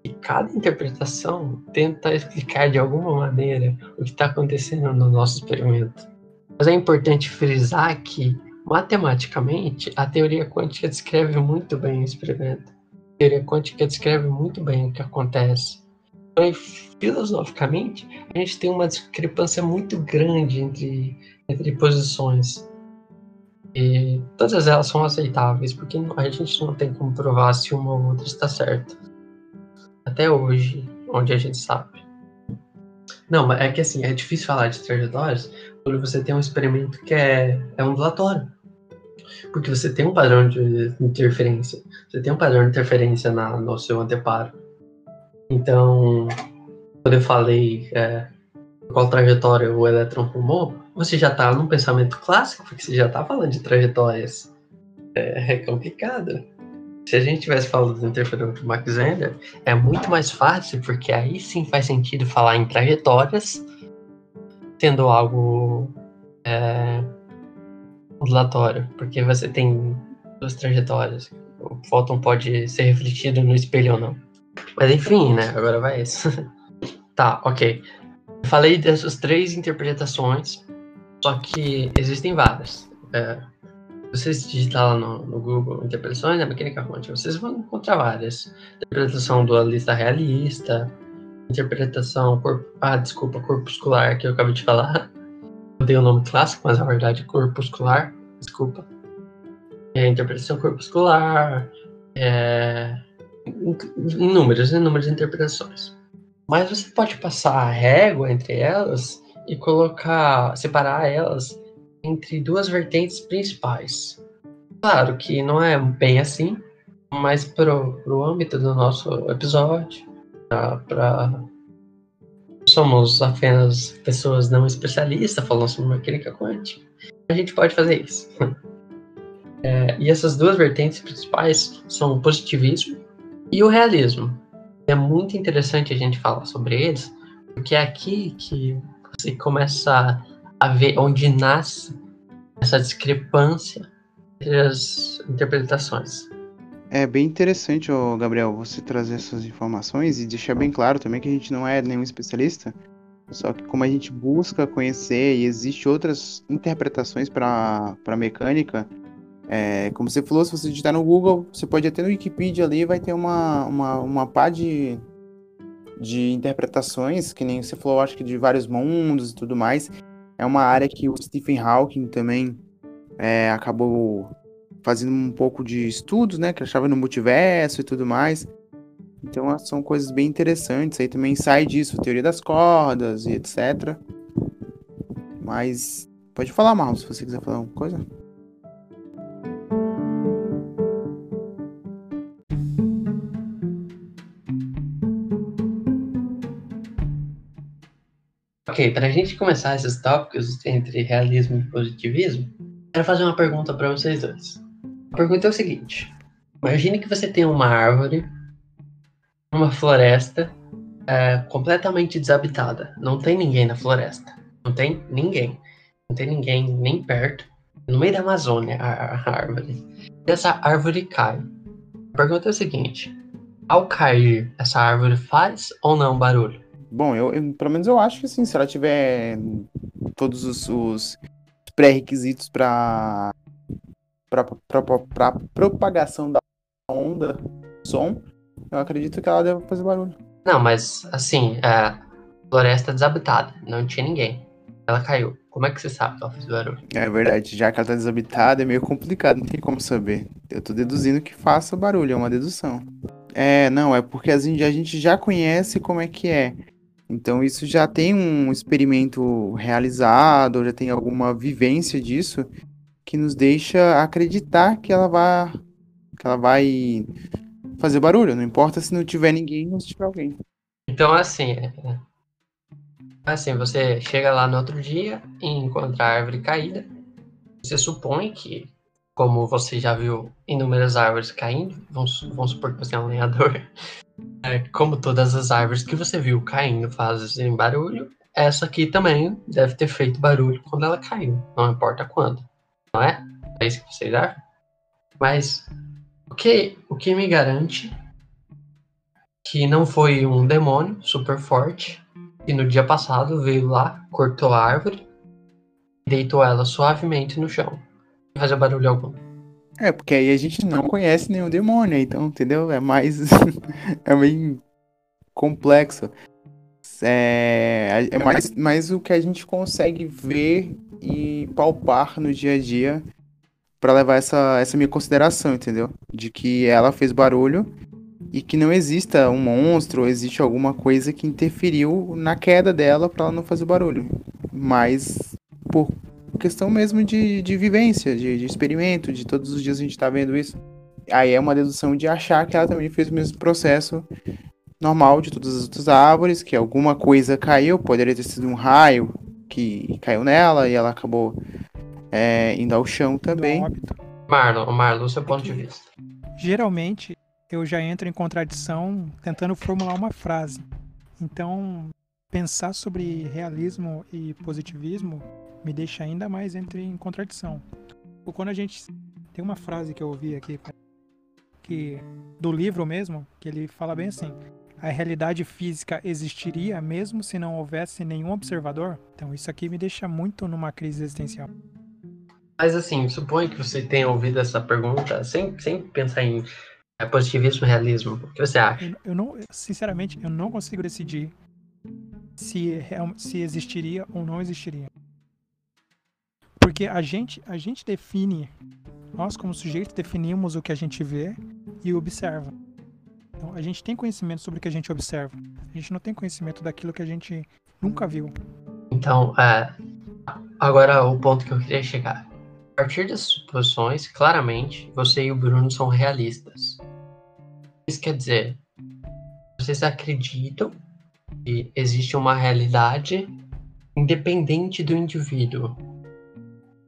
que cada interpretação tenta explicar de alguma maneira o que está acontecendo no nosso experimento. Mas é importante frisar que, matematicamente, a teoria quântica descreve muito bem o experimento. A teoria quântica descreve muito bem o que acontece. Então, filosoficamente, a gente tem uma discrepância muito grande entre, entre posições. E todas elas são aceitáveis, porque a gente não tem como provar se uma ou outra está certa. Até hoje, onde a gente sabe. Não, mas é que assim, é difícil falar de trajetórias quando você tem um experimento que é, é ondulatório. Porque você tem um padrão de interferência. Você tem um padrão de interferência na, no seu anteparo. Então, quando eu falei é, qual trajetória o elétron tomou, você já está num pensamento clássico, porque você já está falando de trajetórias. É, é complicado. Se a gente tivesse falado do interferômetro Max Zender, é muito mais fácil, porque aí sim faz sentido falar em trajetórias, tendo algo é, ondulatório, porque você tem duas trajetórias. O fóton pode ser refletido no espelho ou não. Mas enfim, né? Agora vai isso. tá, ok. Falei dessas três interpretações, só que existem várias. É, vocês digitar lá no, no, Google interpretações da mecânica quântica, vocês vão encontrar várias. Interpretação dualista realista, interpretação corp... ah, desculpa, corpuscular que eu acabei de falar. Eu dei o nome clássico, mas na verdade corpuscular, desculpa. É, interpretação corpuscular, é... inúmeras, inúmeras interpretações. Mas você pode passar a régua entre elas e colocar, separar elas entre duas vertentes principais. Claro que não é bem assim, mas para o âmbito do nosso episódio, para somos apenas pessoas não especialistas falando sobre mecânica quântica, a gente pode fazer isso. É, e essas duas vertentes principais são o positivismo E o realismo. É muito interessante a gente falar sobre eles, porque é aqui que você começa a ver onde nasce essa discrepância entre as interpretações. É bem interessante, Gabriel, você trazer essas informações e deixar bem claro também que a gente não é nenhum especialista, só que como a gente busca conhecer e existe outras interpretações para mecânica, é, como você falou, se você digitar no Google, você pode até no Wikipedia ali, vai ter uma, uma, uma pá de, de interpretações, que nem você falou, acho que de vários mundos e tudo mais. É uma área que o Stephen Hawking também é, acabou fazendo um pouco de estudos, né? Que achava no multiverso e tudo mais. Então são coisas bem interessantes. Aí também sai disso, teoria das cordas e etc. Mas pode falar, Marlon, se você quiser falar alguma coisa. Ok, para a gente começar esses tópicos entre realismo e positivismo, quero fazer uma pergunta para vocês dois. A pergunta é o seguinte: imagine que você tem uma árvore, uma floresta é, completamente desabitada. Não tem ninguém na floresta. Não tem ninguém. Não tem ninguém nem perto. No meio da Amazônia, a, a árvore. E essa árvore cai. A pergunta é o seguinte: ao cair, essa árvore faz ou não barulho? Bom, eu, eu, pelo menos eu acho que sim, se ela tiver todos os, os pré-requisitos para para propagação da onda, som, eu acredito que ela deve fazer barulho. Não, mas assim, a floresta desabitada, não tinha ninguém. Ela caiu. Como é que você sabe que ela fez barulho? É verdade, já que ela tá desabitada, é meio complicado, não tem como saber. Eu tô deduzindo que faça barulho, é uma dedução. É, não, é porque a gente já conhece como é que é. Então isso já tem um experimento realizado, já tem alguma vivência disso que nos deixa acreditar que ela vai que ela vai fazer barulho, não importa se não tiver ninguém ou se tiver alguém. Então assim, é, é assim, você chega lá no outro dia e encontra a árvore caída. Você supõe que como você já viu inúmeras árvores caindo, vamos, vamos supor que você é um lenhador, é, como todas as árvores que você viu caindo fazem barulho, essa aqui também deve ter feito barulho quando ela caiu, não importa quando, não é? É isso que vocês acham? Mas o que, o que me garante que não foi um demônio super forte que no dia passado veio lá, cortou a árvore e deitou ela suavemente no chão fazer barulho algum. É, porque aí a gente não conhece nenhum demônio, então, entendeu? É mais. é bem complexo. É, é mais, mais o que a gente consegue ver e palpar no dia a dia para levar essa, essa minha consideração, entendeu? De que ela fez barulho e que não exista um monstro ou existe alguma coisa que interferiu na queda dela para ela não fazer barulho. Mas por questão mesmo de, de vivência, de, de experimento, de todos os dias a gente está vendo isso. Aí é uma dedução de achar que ela também fez o mesmo processo normal de todas as outras árvores, que alguma coisa caiu, poderia ter sido um raio que caiu nela e ela acabou é, indo ao chão também. Marlon, Marlon, seu ponto de vista. Geralmente eu já entro em contradição tentando formular uma frase. Então, pensar sobre realismo e positivismo me deixa ainda mais entre em contradição. Quando a gente tem uma frase que eu ouvi aqui que do livro mesmo, que ele fala bem assim: a realidade física existiria mesmo se não houvesse nenhum observador? Então isso aqui me deixa muito numa crise existencial. Mas assim, suponho que você tenha ouvido essa pergunta sem, sem pensar em é, positivismo e realismo. O que você acha? Eu, eu, não, sinceramente, eu não consigo decidir se, se existiria ou não existiria. Porque a gente, a gente define, nós como sujeitos definimos o que a gente vê e observa. Então, a gente tem conhecimento sobre o que a gente observa. A gente não tem conhecimento daquilo que a gente nunca viu. Então, é, agora o ponto que eu queria chegar. A partir das suposições, claramente, você e o Bruno são realistas. Isso quer dizer, vocês acreditam que existe uma realidade independente do indivíduo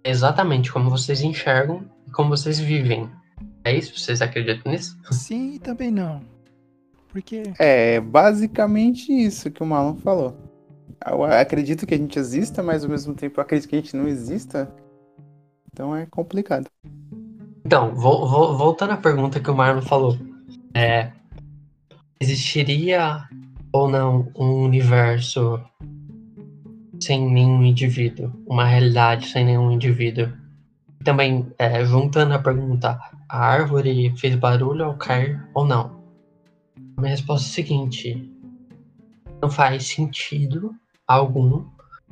exatamente como vocês enxergam e como vocês vivem. É isso? Vocês acreditam nisso? Sim e também não. Porque. É basicamente isso que o Marlon falou. Eu acredito que a gente exista, mas ao mesmo tempo eu acredito que a gente não exista. Então é complicado. Então, vo vo voltando à pergunta que o Marlon falou. É, existiria ou não um universo sem nenhum indivíduo? Uma realidade sem nenhum indivíduo? Também, é, juntando a pergunta, a árvore fez barulho ao cair ou não? A minha resposta é a seguinte: não faz sentido algum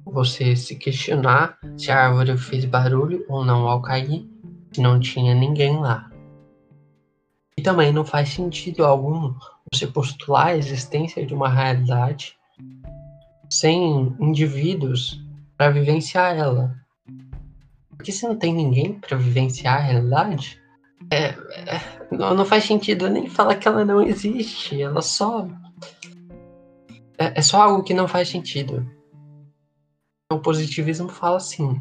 você se questionar se a árvore fez barulho ou não ao cair, se não tinha ninguém lá. E também não faz sentido algum você postular a existência de uma realidade sem indivíduos para vivenciar ela. Porque se não tem ninguém para vivenciar a realidade, é, é, não, não, faz sentido nem falar que ela não existe. Ela só. É, é só algo que não faz sentido. O positivismo fala assim: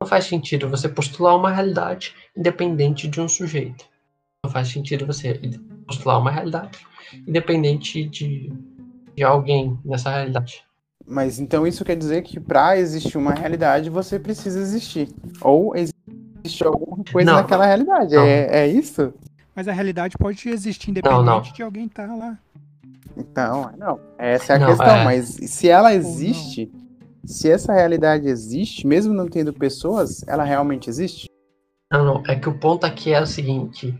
não faz sentido você postular uma realidade independente de um sujeito. Não faz sentido você postular uma realidade independente de, de alguém nessa realidade. Mas então isso quer dizer que para existir uma realidade você precisa existir. Ou existe alguma coisa não, naquela realidade. É, é isso? Mas a realidade pode existir independente não, não. de alguém estar tá lá. Então, não. Essa é a questão. É... Mas se ela existe, se essa realidade existe, mesmo não tendo pessoas, ela realmente existe? Não, não. É que o ponto aqui é o seguinte: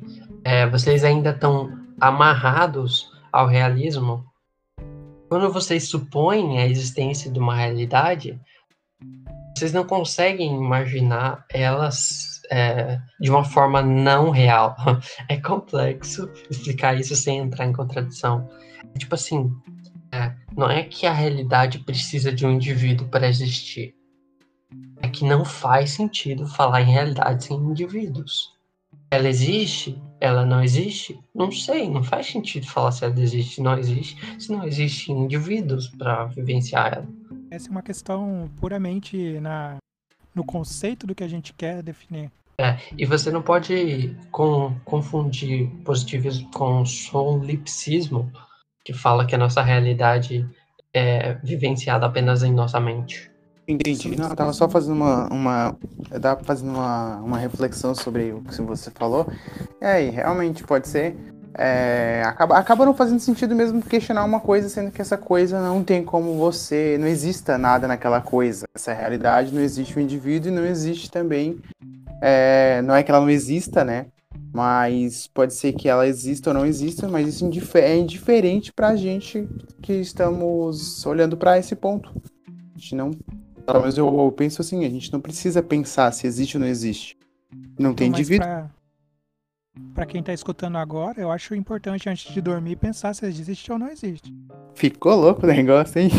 é, vocês ainda estão amarrados ao realismo quando vocês supõem a existência de uma realidade, vocês não conseguem imaginar elas é, de uma forma não real. É complexo explicar isso sem entrar em contradição. É tipo assim, é, não é que a realidade precisa de um indivíduo para existir. É que não faz sentido falar em realidade sem indivíduos. Ela existe ela não existe? Não sei, não faz sentido falar se ela existe não existe, se não existem indivíduos para vivenciar ela. Essa é uma questão puramente na, no conceito do que a gente quer definir. É, e você não pode com, confundir positivismo com solipsismo, que fala que a nossa realidade é vivenciada apenas em nossa mente. Entendi. Não, eu tava só fazendo uma. uma eu tava fazendo uma, uma reflexão sobre o que você falou. E aí, realmente pode ser. É, acaba, acaba não fazendo sentido mesmo questionar uma coisa, sendo que essa coisa não tem como você. Não exista nada naquela coisa. Essa realidade não existe o indivíduo e não existe também. É, não é que ela não exista, né? Mas pode ser que ela exista ou não exista, mas isso é indiferente pra gente que estamos olhando para esse ponto. A gente não menos eu, eu, penso assim, a gente não precisa pensar se existe ou não existe. Não tem indivíduo. Pra, pra quem tá escutando agora, eu acho importante antes de dormir pensar se existe ou não existe. Ficou louco o negócio, hein?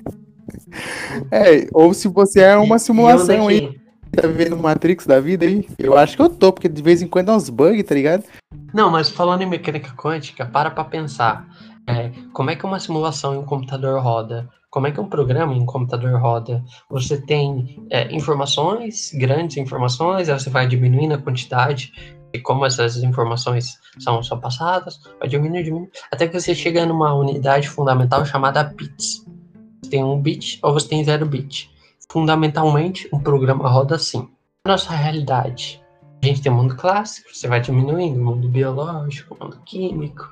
é, ou se você é uma simulação aí. Tá vendo Matrix da vida aí? Eu acho que eu tô, porque de vez em quando dá uns bugs, tá ligado? Não, mas falando em mecânica quântica, para pra pensar. É, como é que uma simulação em um computador roda? Como é que um programa em um computador roda? Você tem é, informações, grandes informações, aí você vai diminuindo a quantidade e como essas informações são só passadas, vai diminuindo, diminuindo, até que você chega numa unidade fundamental chamada bits. Você tem um bit ou você tem zero bit. Fundamentalmente, um programa roda assim. Nossa realidade. A gente tem o mundo clássico, você vai diminuindo, o mundo biológico, o mundo químico.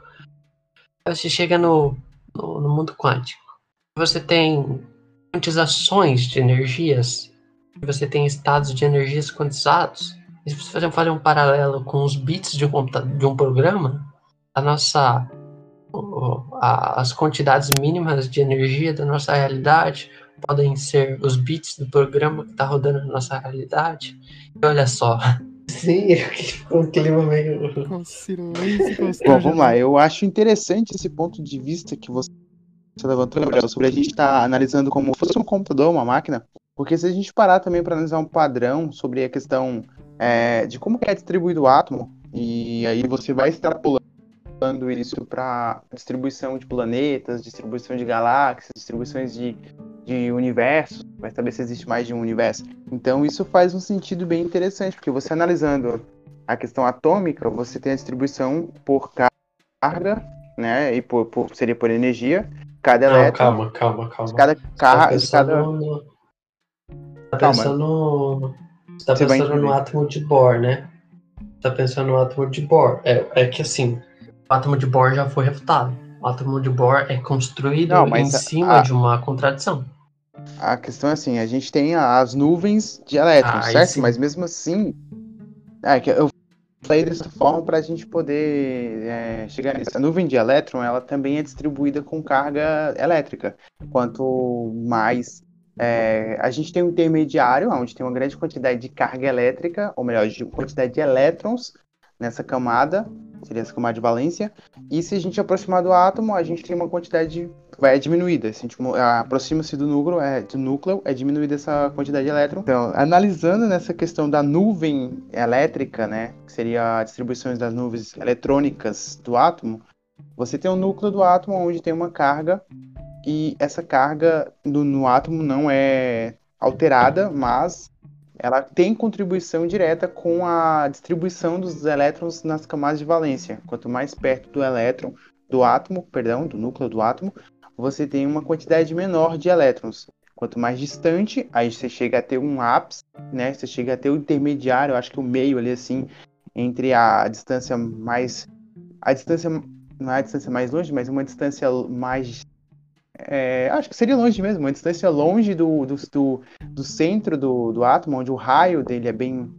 Aí você chega no, no, no mundo quântico você tem quantizações de energias, você tem estados de energias quantizados. E se você fazer um paralelo com os bits de um, de um programa, a nossa as quantidades mínimas de energia da nossa realidade podem ser os bits do programa que está rodando na nossa realidade. E olha só. Sim, um clima meio. Bom, vamos lá. Eu acho interessante esse ponto de vista que você levantou, Gabriel, sobre a gente estar tá analisando como fosse um computador, uma máquina, porque se a gente parar também para analisar um padrão sobre a questão é, de como é distribuído o átomo, e aí você vai extrapolando isso para distribuição de planetas, distribuição de galáxias, distribuições de, de universos, vai saber se existe mais de um universo. Então isso faz um sentido bem interessante, porque você analisando a questão atômica, você tem a distribuição por carga né? E por, por- seria por energia. Cada elétron, calma, calma, calma. cada Você tá carro, pensando cada no. Tá Calma. pensando. Você tá Você pensando no átomo de Bohr, né? Tá pensando no átomo de Bohr. É, é que assim, o átomo de Bohr já foi refutado. O átomo de Bohr é construído Não, em cima a- de uma contradição. A questão é assim, a gente tem as nuvens de elétrons, Ah, certo? Mas mesmo assim, é que eu falei dessa forma para a gente poder é, chegar nisso. A nuvem de elétron, ela também é distribuída com carga elétrica. Quanto mais é, a gente tem um intermediário, onde tem uma grande quantidade de carga elétrica, ou melhor, de quantidade de elétrons nessa camada, seria essa camada de valência. E se a gente aproximar do átomo, a gente tem uma quantidade vai diminuída. Se a gente mo- aproxima-se do núcleo, é, do núcleo, é diminuída essa quantidade de elétron. Então, analisando nessa questão da nuvem elétrica, né, que seria a distribuição das nuvens eletrônicas do átomo, você tem o núcleo do átomo onde tem uma carga e essa carga no, no átomo não é alterada, mas ela tem contribuição direta com a distribuição dos elétrons nas camadas de valência. Quanto mais perto do elétron, do átomo, perdão, do núcleo do átomo, você tem uma quantidade menor de elétrons. Quanto mais distante, aí você chega a ter um ápice, né? Você chega a ter o intermediário, acho que o meio ali assim, entre a distância mais a distância não é a distância mais longe, mas uma distância mais é, acho que seria longe mesmo, uma distância longe do, do, do, do centro do, do átomo, onde o raio dele é bem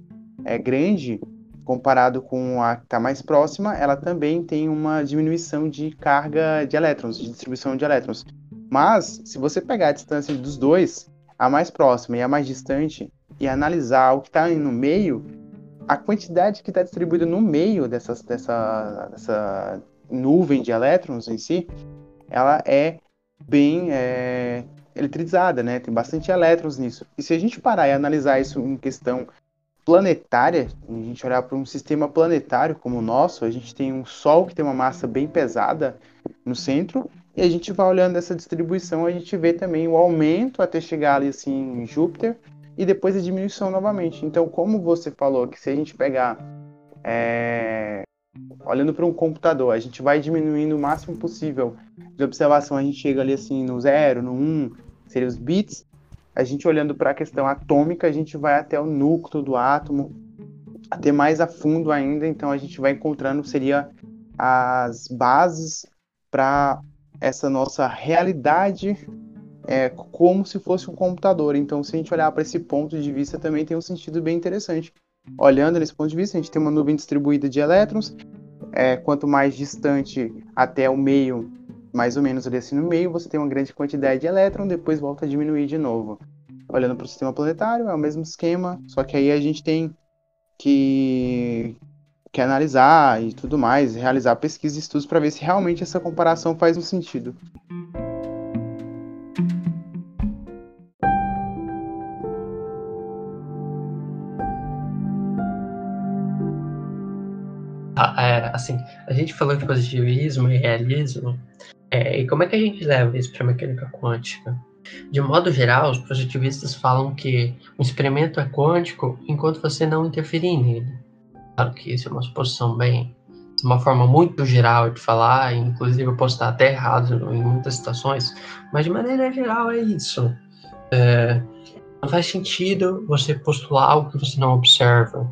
é, grande, comparado com a que está mais próxima, ela também tem uma diminuição de carga de elétrons, de distribuição de elétrons. Mas, se você pegar a distância dos dois, a mais próxima e a mais distante, e analisar o que está no meio, a quantidade que está distribuída no meio dessas, dessa, dessa nuvem de elétrons em si, ela é bem é, eletrizada, né? Tem bastante elétrons nisso. E se a gente parar e analisar isso em questão planetária, a gente olhar para um sistema planetário como o nosso, a gente tem um Sol que tem uma massa bem pesada no centro, e a gente vai olhando essa distribuição, a gente vê também o aumento até chegar ali assim em Júpiter, e depois a diminuição novamente. Então, como você falou, que se a gente pegar é, olhando para um computador, a gente vai diminuindo o máximo possível de observação, a gente chega ali assim no zero, no um, seria os bits. A gente olhando para a questão atômica, a gente vai até o núcleo do átomo, até mais a fundo ainda, então a gente vai encontrando seria as bases para essa nossa realidade é, como se fosse um computador. Então, se a gente olhar para esse ponto de vista, também tem um sentido bem interessante. Olhando nesse ponto de vista, a gente tem uma nuvem distribuída de elétrons. É, quanto mais distante até o meio, mais ou menos ali assim no meio, você tem uma grande quantidade de elétrons, depois volta a diminuir de novo. Olhando para o sistema planetário, é o mesmo esquema, só que aí a gente tem que, que analisar e tudo mais, realizar pesquisas e estudos para ver se realmente essa comparação faz um sentido. é, assim, a gente falou de positivismo e realismo, é, e como é que a gente leva isso para a mecânica quântica? De modo geral, os positivistas falam que o experimento é quântico enquanto você não interferir nele. Claro que isso é uma suposição bem, uma forma muito geral de falar, inclusive eu posso estar até errado em muitas situações, mas de maneira geral é isso. É, não faz sentido você postular algo que você não observa.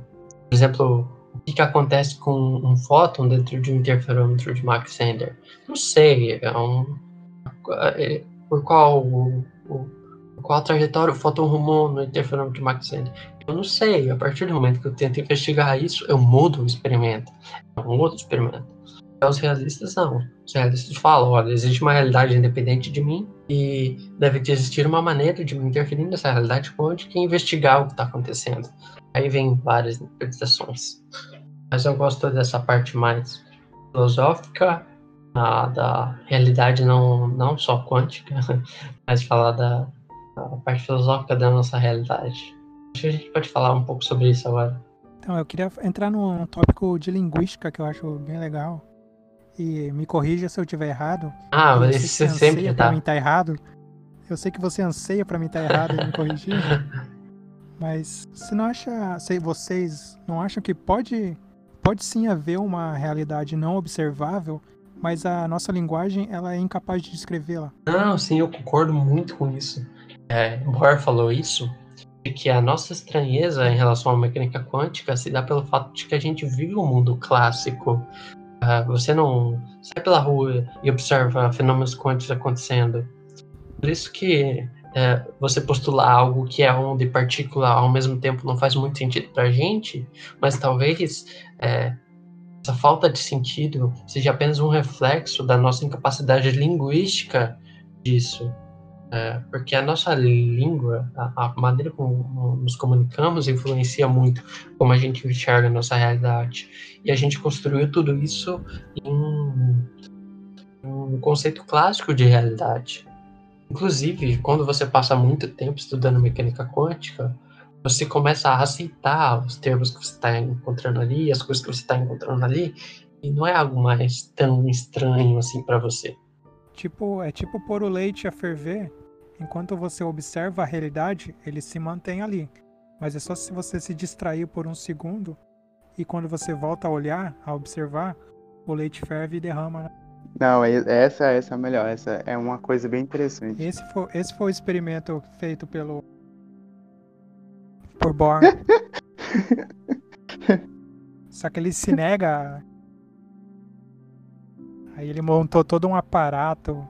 Por exemplo, que, que acontece com um fóton dentro de um interferômetro de Mach Zehnder? Não sei, é um, é, por qual o, o, qual trajetória o fóton rumou no interferômetro de Mach Zehnder? Eu não sei, a partir do momento que eu tento investigar isso, eu mudo o experimento, é um outro experimento. Os realistas não. Os realistas falam, olha, existe uma realidade independente de mim e deve existir uma maneira de me interferir nessa realidade quântica e investigar o que está acontecendo. Aí vem várias interpretações. Mas eu gosto dessa parte mais filosófica, a, da realidade não, não só quântica, mas falar da, da parte filosófica da nossa realidade. Acho que a gente pode falar um pouco sobre isso agora. Então, eu queria entrar num tópico de linguística que eu acho bem legal. E me corrija se eu estiver errado. Ah, mas isso sempre pra tá. mim tá errado. Eu sei que você anseia pra mim tá errado e me corrigir. Mas você não acha, se vocês não acham que pode, pode sim haver uma realidade não observável, mas a nossa linguagem ela é incapaz de descrevê-la. Não, sim, eu concordo muito com isso. É, Bohr falou isso, de que a nossa estranheza em relação à mecânica quântica se dá pelo fato de que a gente vive um mundo clássico. Uh, você não sai pela rua e observa fenômenos quânticos acontecendo. Por isso que é, você postular algo que é onda e partícula ao mesmo tempo não faz muito sentido para a gente, mas talvez é, essa falta de sentido seja apenas um reflexo da nossa incapacidade linguística disso. É, porque a nossa língua, a, a, maneira como nos comunicamos, influencia muito como a gente enxerga a nossa realidade. E a gente construiu tudo isso em um conceito clássico de realidade. Inclusive, quando você passa muito tempo estudando mecânica quântica, você começa a aceitar os termos que você está encontrando ali, as coisas que você está encontrando ali, e não é algo mais tão estranho assim para você. Tipo, é tipo pôr o leite a ferver. Enquanto você observa a realidade, ele se mantém ali. Mas é só se você se distrair por um segundo e quando você volta a olhar, a observar, o leite ferve e derrama. Não, essa, essa é a melhor. Essa é uma coisa bem interessante. Esse foi, esse foi o experimento feito pelo por Born. Só que ele se nega. Aí ele montou todo um aparato.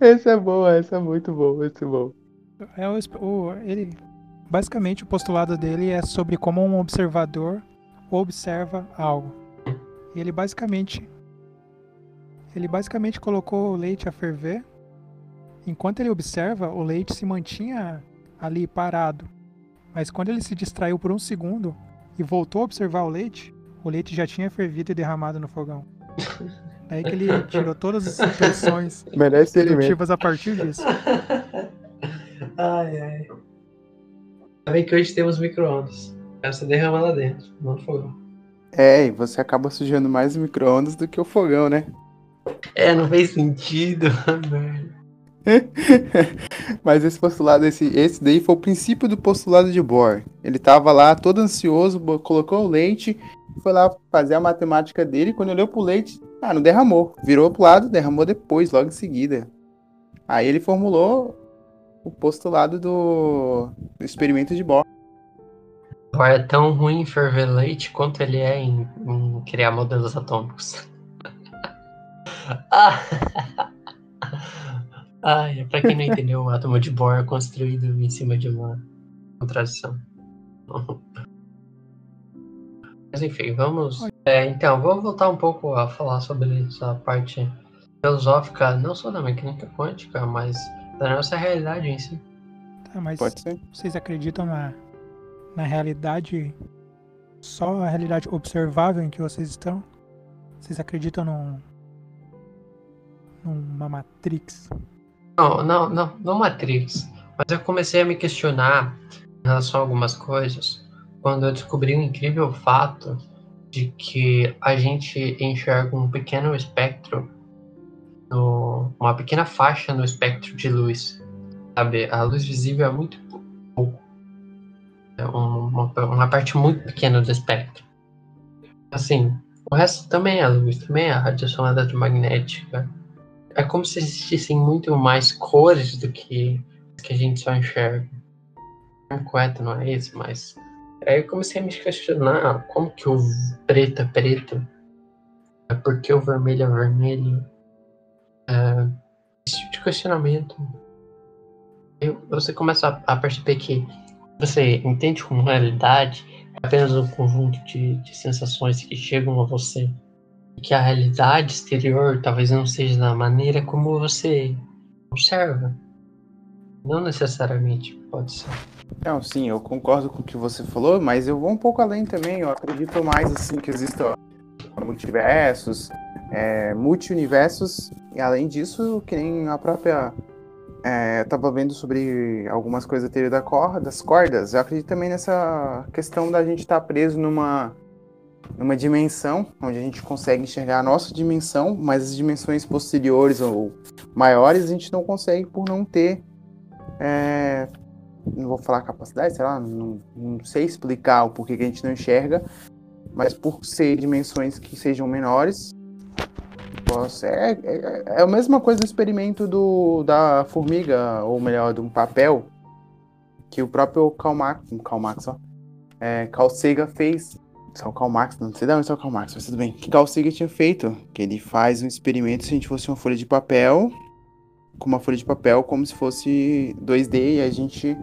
Esse é bom, esse é muito bom, esse é bom. É o, o, ele, basicamente o postulado dele é sobre como um observador observa algo. E ele basicamente ele basicamente colocou o leite a ferver. Enquanto ele observa, o leite se mantinha ali parado. Mas quando ele se distraiu por um segundo e voltou a observar o leite, o leite já tinha fervido e derramado no fogão. Daí que ele tirou todas as impressões dedutivas a partir disso. Ai, ai. Sabe que hoje temos micro-ondas. Você derrama lá dentro, no fogão. É, e você acaba sujando mais o micro-ondas do que o fogão, né? É, não fez sentido, velho. Mas esse postulado, esse, esse daí foi o princípio do postulado de Bohr. Ele tava lá todo ansioso, colocou o leite, foi lá fazer a matemática dele. Quando olhou pro leite, ah, não derramou. Virou pro lado, derramou depois, logo em seguida. Aí ele formulou o postulado do, do experimento de Bohr. Bohr é tão ruim em ferver leite quanto ele é em, em criar modelos atômicos. ah. Ai, pra quem não entendeu, o átomo de Bohr é construído em cima de uma contradição. Mas enfim, vamos. É, então, vamos voltar um pouco a falar sobre essa parte filosófica, não só da mecânica quântica, mas da nossa realidade em si. Tá, mas Pode ser. vocês acreditam na, na realidade, só a realidade observável em que vocês estão? Vocês acreditam num, numa Matrix? Não, não, não, não Matrix. Mas eu comecei a me questionar em relação a algumas coisas quando eu descobri o incrível fato de que a gente enxerga um pequeno espectro, no, uma pequena faixa no espectro de luz. Sabe? A luz visível é muito pouco. É uma, uma parte muito pequena do espectro. Assim, o resto também é luz, também é radiação eletromagnética é como se existissem muito mais cores do que que a gente só enxerga. O correto não é esse, mas aí eu comecei a me questionar como que o preto é preto, é porque o vermelho é vermelho, é, esse tipo de questionamento. Eu, você começa a, a perceber que você entende como realidade é apenas um conjunto de, de sensações que chegam a você que a realidade exterior talvez não seja da maneira como você observa. Não necessariamente pode ser. Não, sim, eu concordo com o que você falou, mas eu vou um pouco além também. Eu acredito mais assim que existam multiversos, é, multiuniversos, e além disso, que nem a própria. É, eu tava vendo sobre algumas coisas da teoria da corda, das cordas. Eu acredito também nessa questão da gente estar tá preso numa numa dimensão onde a gente consegue enxergar a nossa dimensão, mas as dimensões posteriores ou maiores a gente não consegue por não ter. É, não vou falar capacidade, sei lá, não, não sei explicar o porquê que a gente não enxerga, mas por ser dimensões que sejam menores. É, é, é a mesma coisa do experimento do, da formiga, ou melhor, de um papel, que o próprio Karl Marx, Karl Marx ó, é, Carl fez. Só o Karl Marx, não sei de onde é o Karl Marx, mas tudo bem. Que Carl Sagan tinha feito, que ele faz um experimento se a gente fosse uma folha de papel, com uma folha de papel como se fosse 2D, e a gente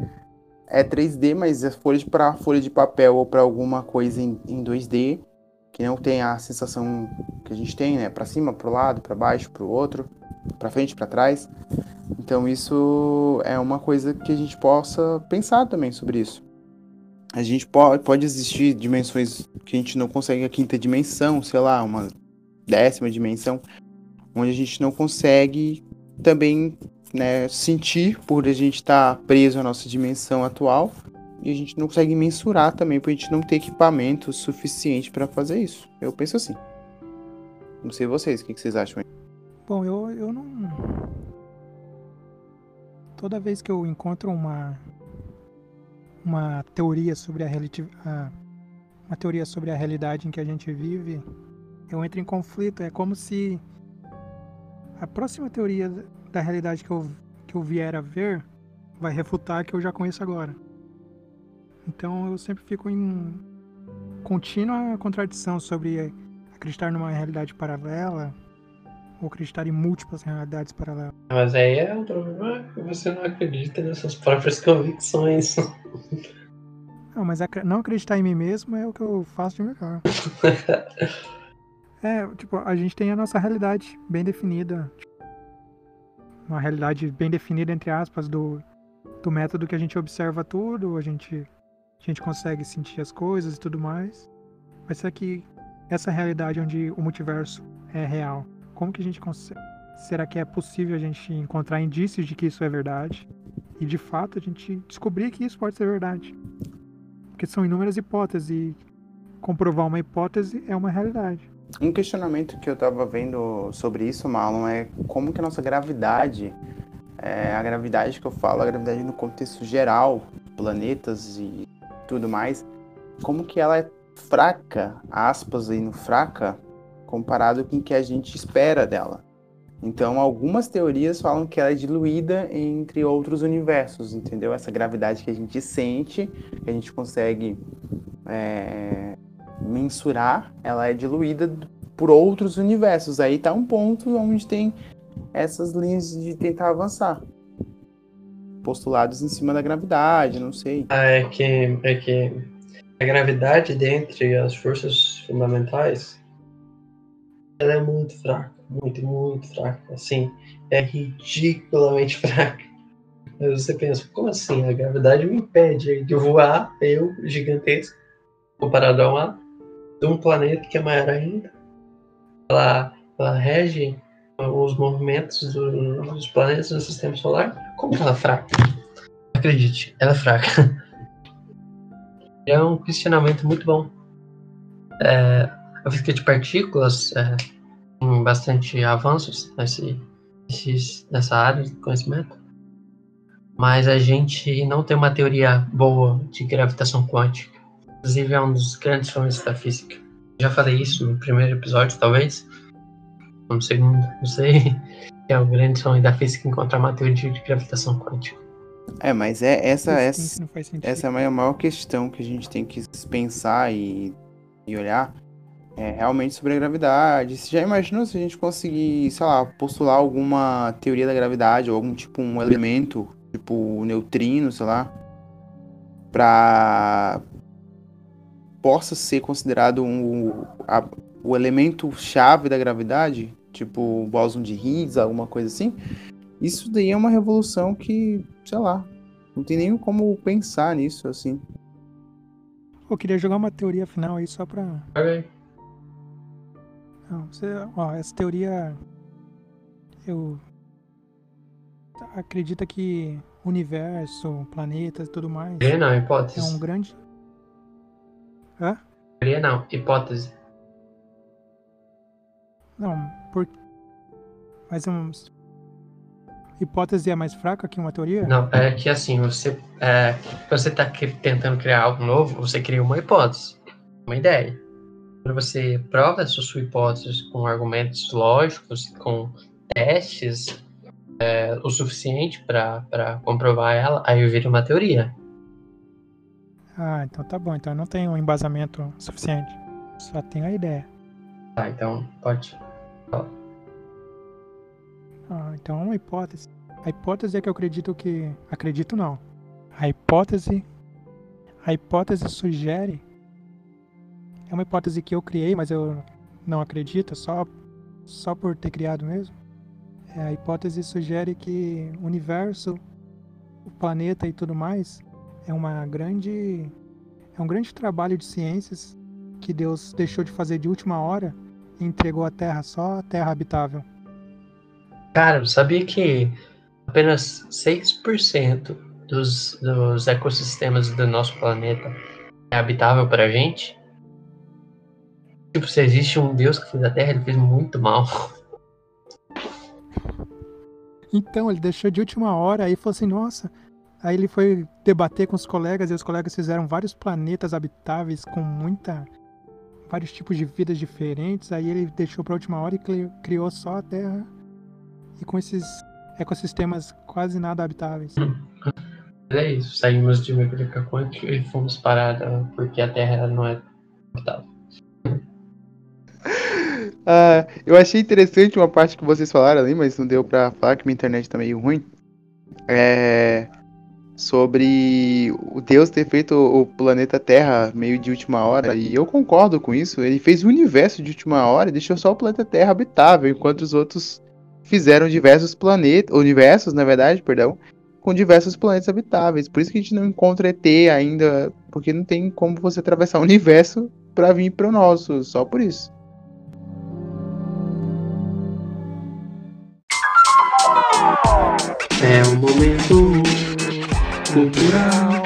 é 3D, mas é folha de, para folha de papel ou para alguma coisa em, em 2D, que não tem a sensação que a gente tem, né? Para cima, para o lado, para baixo, para o outro, para frente, para trás. Então isso é uma coisa que a gente possa pensar também sobre isso. A gente pode, pode existir dimensões que a gente não consegue a quinta dimensão, sei lá, uma décima dimensão, onde a gente não consegue também né, sentir por a gente estar tá preso à nossa dimensão atual e a gente não consegue mensurar também por a gente não ter equipamento suficiente para fazer isso. Eu penso assim. Não sei vocês, o que, que vocês acham aí? Bom, eu, eu não. Toda vez que eu encontro uma uma teoria sobre a, a uma teoria sobre a realidade em que a gente vive, eu entro em conflito. É como se a próxima teoria da realidade que eu, que eu vier a ver vai refutar a que eu já conheço agora. Então eu sempre fico em contínua contradição sobre acreditar numa realidade paralela ou acreditar em múltiplas realidades paralelas. Mas aí é um problema que você não acredita nas suas próprias convicções. Não, mas não acreditar em mim mesmo é o que eu faço de melhor. é, tipo, a gente tem a nossa realidade bem definida. Uma realidade bem definida, entre aspas, do, do método que a gente observa tudo, a gente, a gente consegue sentir as coisas e tudo mais. Mas será que essa realidade onde o multiverso é real, como que a gente consegue? Será que é possível a gente encontrar indícios de que isso é verdade? E de fato a gente descobrir que isso pode ser verdade? Porque são inúmeras hipóteses e comprovar uma hipótese é uma realidade. Um questionamento que eu estava vendo sobre isso, Marlon, é como que a nossa gravidade, é, a gravidade que eu falo, a gravidade no contexto geral, planetas e tudo mais, como que ela é fraca, aspas aí no fraca, comparado com o que a gente espera dela. Então, algumas teorias falam que ela é diluída entre outros universos, entendeu? Essa gravidade que a gente sente, que a gente consegue é, mensurar, ela é diluída por outros universos. Aí tá um ponto onde tem essas linhas de tentar avançar. Postulados em cima da gravidade, não sei. Ah, é que, é que a gravidade dentre as forças fundamentais ela é muito fraca muito, muito fraca. Assim, é ridiculamente fraca. Mas você pensa, como assim? A gravidade me impede de voar, eu, gigantesco, comparado a uma, de um planeta que é maior ainda. Ela, ela rege os movimentos do, dos planetas do sistema solar. Como que ela é fraca? Acredite, ela é fraca. É um questionamento muito bom. É, a física de partículas é, bastante avanços nesse, nessa área de conhecimento, mas a gente não tem uma teoria boa de gravitação quântica. Inclusive, é um dos grandes fãs da física. Já falei isso no primeiro episódio, talvez. No segundo, não sei. Que é o grande sonho da física encontrar uma teoria de gravitação quântica. É, mas é essa, essa, essa é a maior questão que a gente tem que pensar e, e olhar é, realmente sobre a gravidade. Você já imaginou se a gente conseguir, sei lá, postular alguma teoria da gravidade ou algum tipo, um elemento, tipo neutrino, sei lá, para possa ser considerado um, a, o elemento chave da gravidade, tipo o bóson de Higgs, alguma coisa assim. Isso daí é uma revolução que, sei lá, não tem nem como pensar nisso assim. Eu queria jogar uma teoria final aí só pra. Okay. Não, você, ó, essa teoria eu acredita que universo, planetas e tudo mais. Teoria não, hipótese. É um grande. Hã? Teoria não, hipótese. Não, por. Mas um. Hipótese é mais fraca que uma teoria? Não, é que assim, você. É, você tá tentando criar algo novo, você cria uma hipótese. Uma ideia. Quando você prova essa sua hipótese com argumentos lógicos, com testes é, o suficiente para comprovar ela, aí vira uma teoria. Ah, então tá bom. Então eu não tenho um embasamento suficiente. Só tenho a ideia. Tá, então pode. Ah, então é uma hipótese. A hipótese é que eu acredito que. Acredito não. A hipótese. A hipótese sugere. É uma hipótese que eu criei, mas eu não acredito, só, só por ter criado mesmo. É, a hipótese sugere que o universo, o planeta e tudo mais é uma grande. É um grande trabalho de ciências que Deus deixou de fazer de última hora e entregou a Terra só a Terra habitável. Cara, sabia que apenas 6% dos, dos ecossistemas do nosso planeta é habitável para gente? Tipo, se existe um Deus que fez a Terra, ele fez muito mal. Então, ele deixou de última hora, aí falou assim, nossa. Aí ele foi debater com os colegas, e os colegas fizeram vários planetas habitáveis com muita. vários tipos de vidas diferentes. Aí ele deixou pra última hora e criou só a Terra. E com esses ecossistemas quase nada habitáveis. É isso, saímos de mecânica quântica e fomos parar porque a Terra não é habitável. Uh, eu achei interessante uma parte que vocês falaram ali, mas não deu pra falar que minha internet tá meio ruim. É sobre o Deus ter feito o planeta Terra meio de última hora. E eu concordo com isso. Ele fez o universo de última hora e deixou só o planeta Terra habitável, enquanto os outros fizeram diversos planetas, universos, na verdade, perdão, com diversos planetas habitáveis. Por isso que a gente não encontra ET ainda, porque não tem como você atravessar o universo para vir para o nosso, só por isso. É o momento cultural.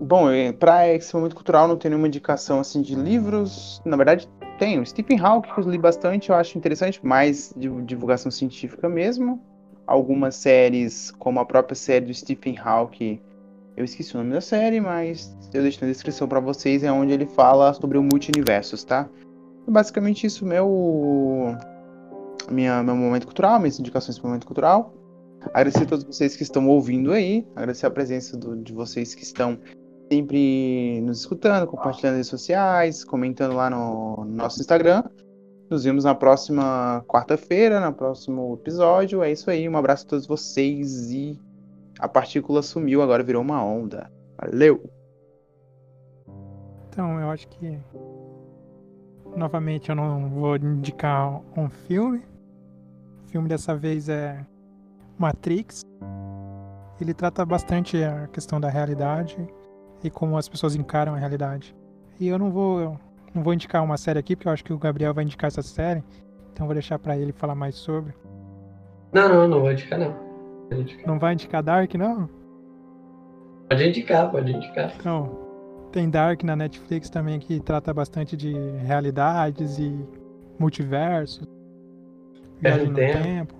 Bom, para esse momento cultural não tem nenhuma indicação assim de livros. Na verdade, tem o Stephen Hawking que eu li bastante, eu acho interessante, mais de divulgação científica mesmo. Algumas séries, como a própria série do Stephen Hawking, eu esqueci o nome da série, mas eu deixo na descrição para vocês, é onde ele fala sobre o multiversos, tá? Basicamente isso, meu minha, meu momento cultural, minhas indicações para o momento cultural. Agradecer a todos vocês que estão ouvindo aí, agradecer a presença do, de vocês que estão sempre nos escutando, compartilhando nas redes sociais, comentando lá no, no nosso Instagram. Nos vemos na próxima quarta-feira, no próximo episódio. É isso aí, um abraço a todos vocês e a partícula sumiu, agora virou uma onda. Valeu! Então, eu acho que. Novamente, eu não vou indicar um filme. O filme dessa vez é Matrix. Ele trata bastante a questão da realidade e como as pessoas encaram a realidade. E eu não vou, não vou indicar uma série aqui, porque eu acho que o Gabriel vai indicar essa série. Então, vou deixar para ele falar mais sobre. Não, não, não vou indicar, não. Não vai indicar Dark, não? Pode indicar, pode indicar. Então, tem Dark na Netflix também que trata bastante de realidades e multiversos. Viagem no tempo. tempo.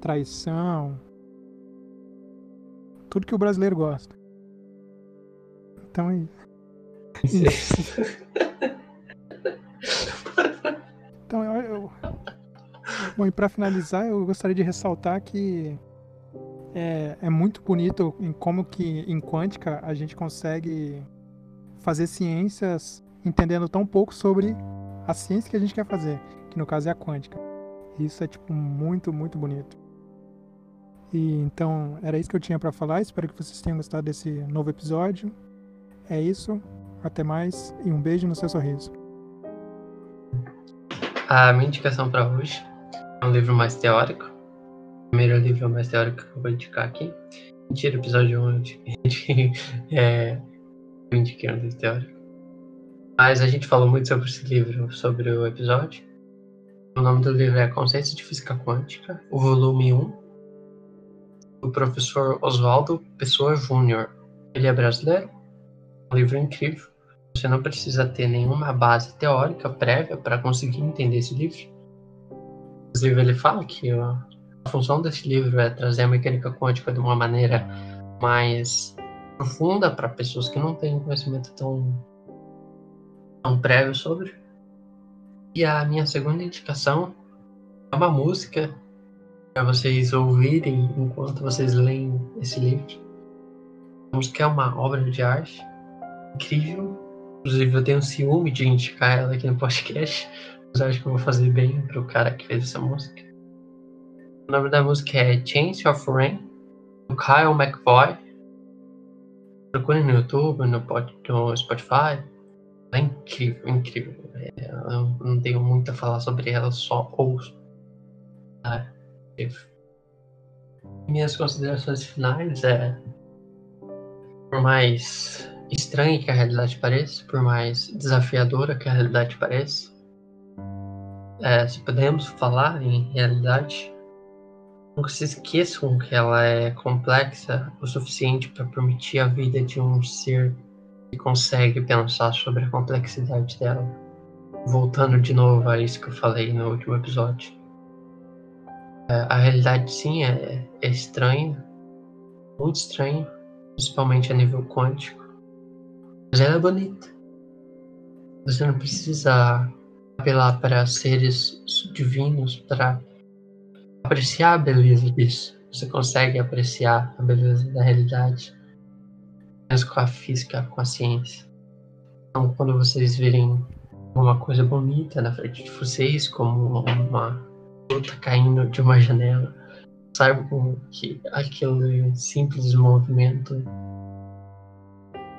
Traição. Tudo que o brasileiro gosta. Então é isso. então eu, eu... Bom, e para finalizar, eu gostaria de ressaltar que é, é muito bonito em como que em quântica a gente consegue fazer ciências entendendo tão pouco sobre a ciência que a gente quer fazer, que no caso é a quântica. Isso é tipo muito, muito bonito. E então era isso que eu tinha para falar. Espero que vocês tenham gostado desse novo episódio. É isso. Até mais e um beijo no seu sorriso. A minha indicação para hoje é um livro mais teórico primeiro livro mais teórico que eu vou indicar aqui. Mentira, episódio 1 a gente é, eu indiquei um livro teórico. Mas a gente falou muito sobre esse livro, sobre o episódio. O nome do livro é Conceito de Física Quântica, o volume 1, do professor Oswaldo Pessoa Júnior. Ele é brasileiro, um livro incrível. Você não precisa ter nenhuma base teórica prévia para conseguir entender esse livro. Inclusive, ele fala que a função desse livro é trazer a mecânica quântica de uma maneira mais profunda para pessoas que não têm conhecimento tão, tão prévio sobre. E a minha segunda indicação é uma música para vocês ouvirem enquanto vocês leem esse livro. A música é uma obra de arte incrível. Inclusive, eu tenho ciúme de indicar ela aqui no podcast, mas acho que eu vou fazer bem pro cara que fez essa música. O nome da música é Chance of Rain, do Kyle McVoy. Procure no YouTube, no, no Spotify. É incrível, incrível. É, eu não tenho muito a falar sobre ela, só ouço. Ah, minhas considerações finais é por mais estranha que a realidade pareça, por mais desafiadora que a realidade pareça, é, se podemos falar em realidade, nunca se esqueçam que ela é complexa o suficiente para permitir a vida de um ser que consegue pensar sobre a complexidade dela. Voltando de novo a isso que eu falei no último episódio. É, a realidade, sim, é, é estranha, muito estranha, principalmente a nível quântico. Mas ela é bonita. Você não precisa apelar para seres divinos para apreciar a beleza disso. Você consegue apreciar a beleza da realidade mas com a física, com a ciência. Então, quando vocês virem uma coisa bonita na frente de vocês, como uma fruta caindo de uma janela, saibam que aquele simples movimento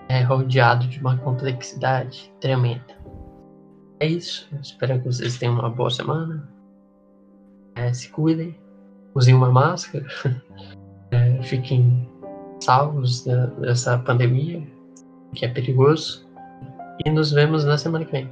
é rodeado de uma complexidade tremenda. É isso. Espero que vocês tenham uma boa semana. É, se cuidem. Usem uma máscara. É, fiquem salvos dessa pandemia, que é perigoso. E nos vemos na semana que vem.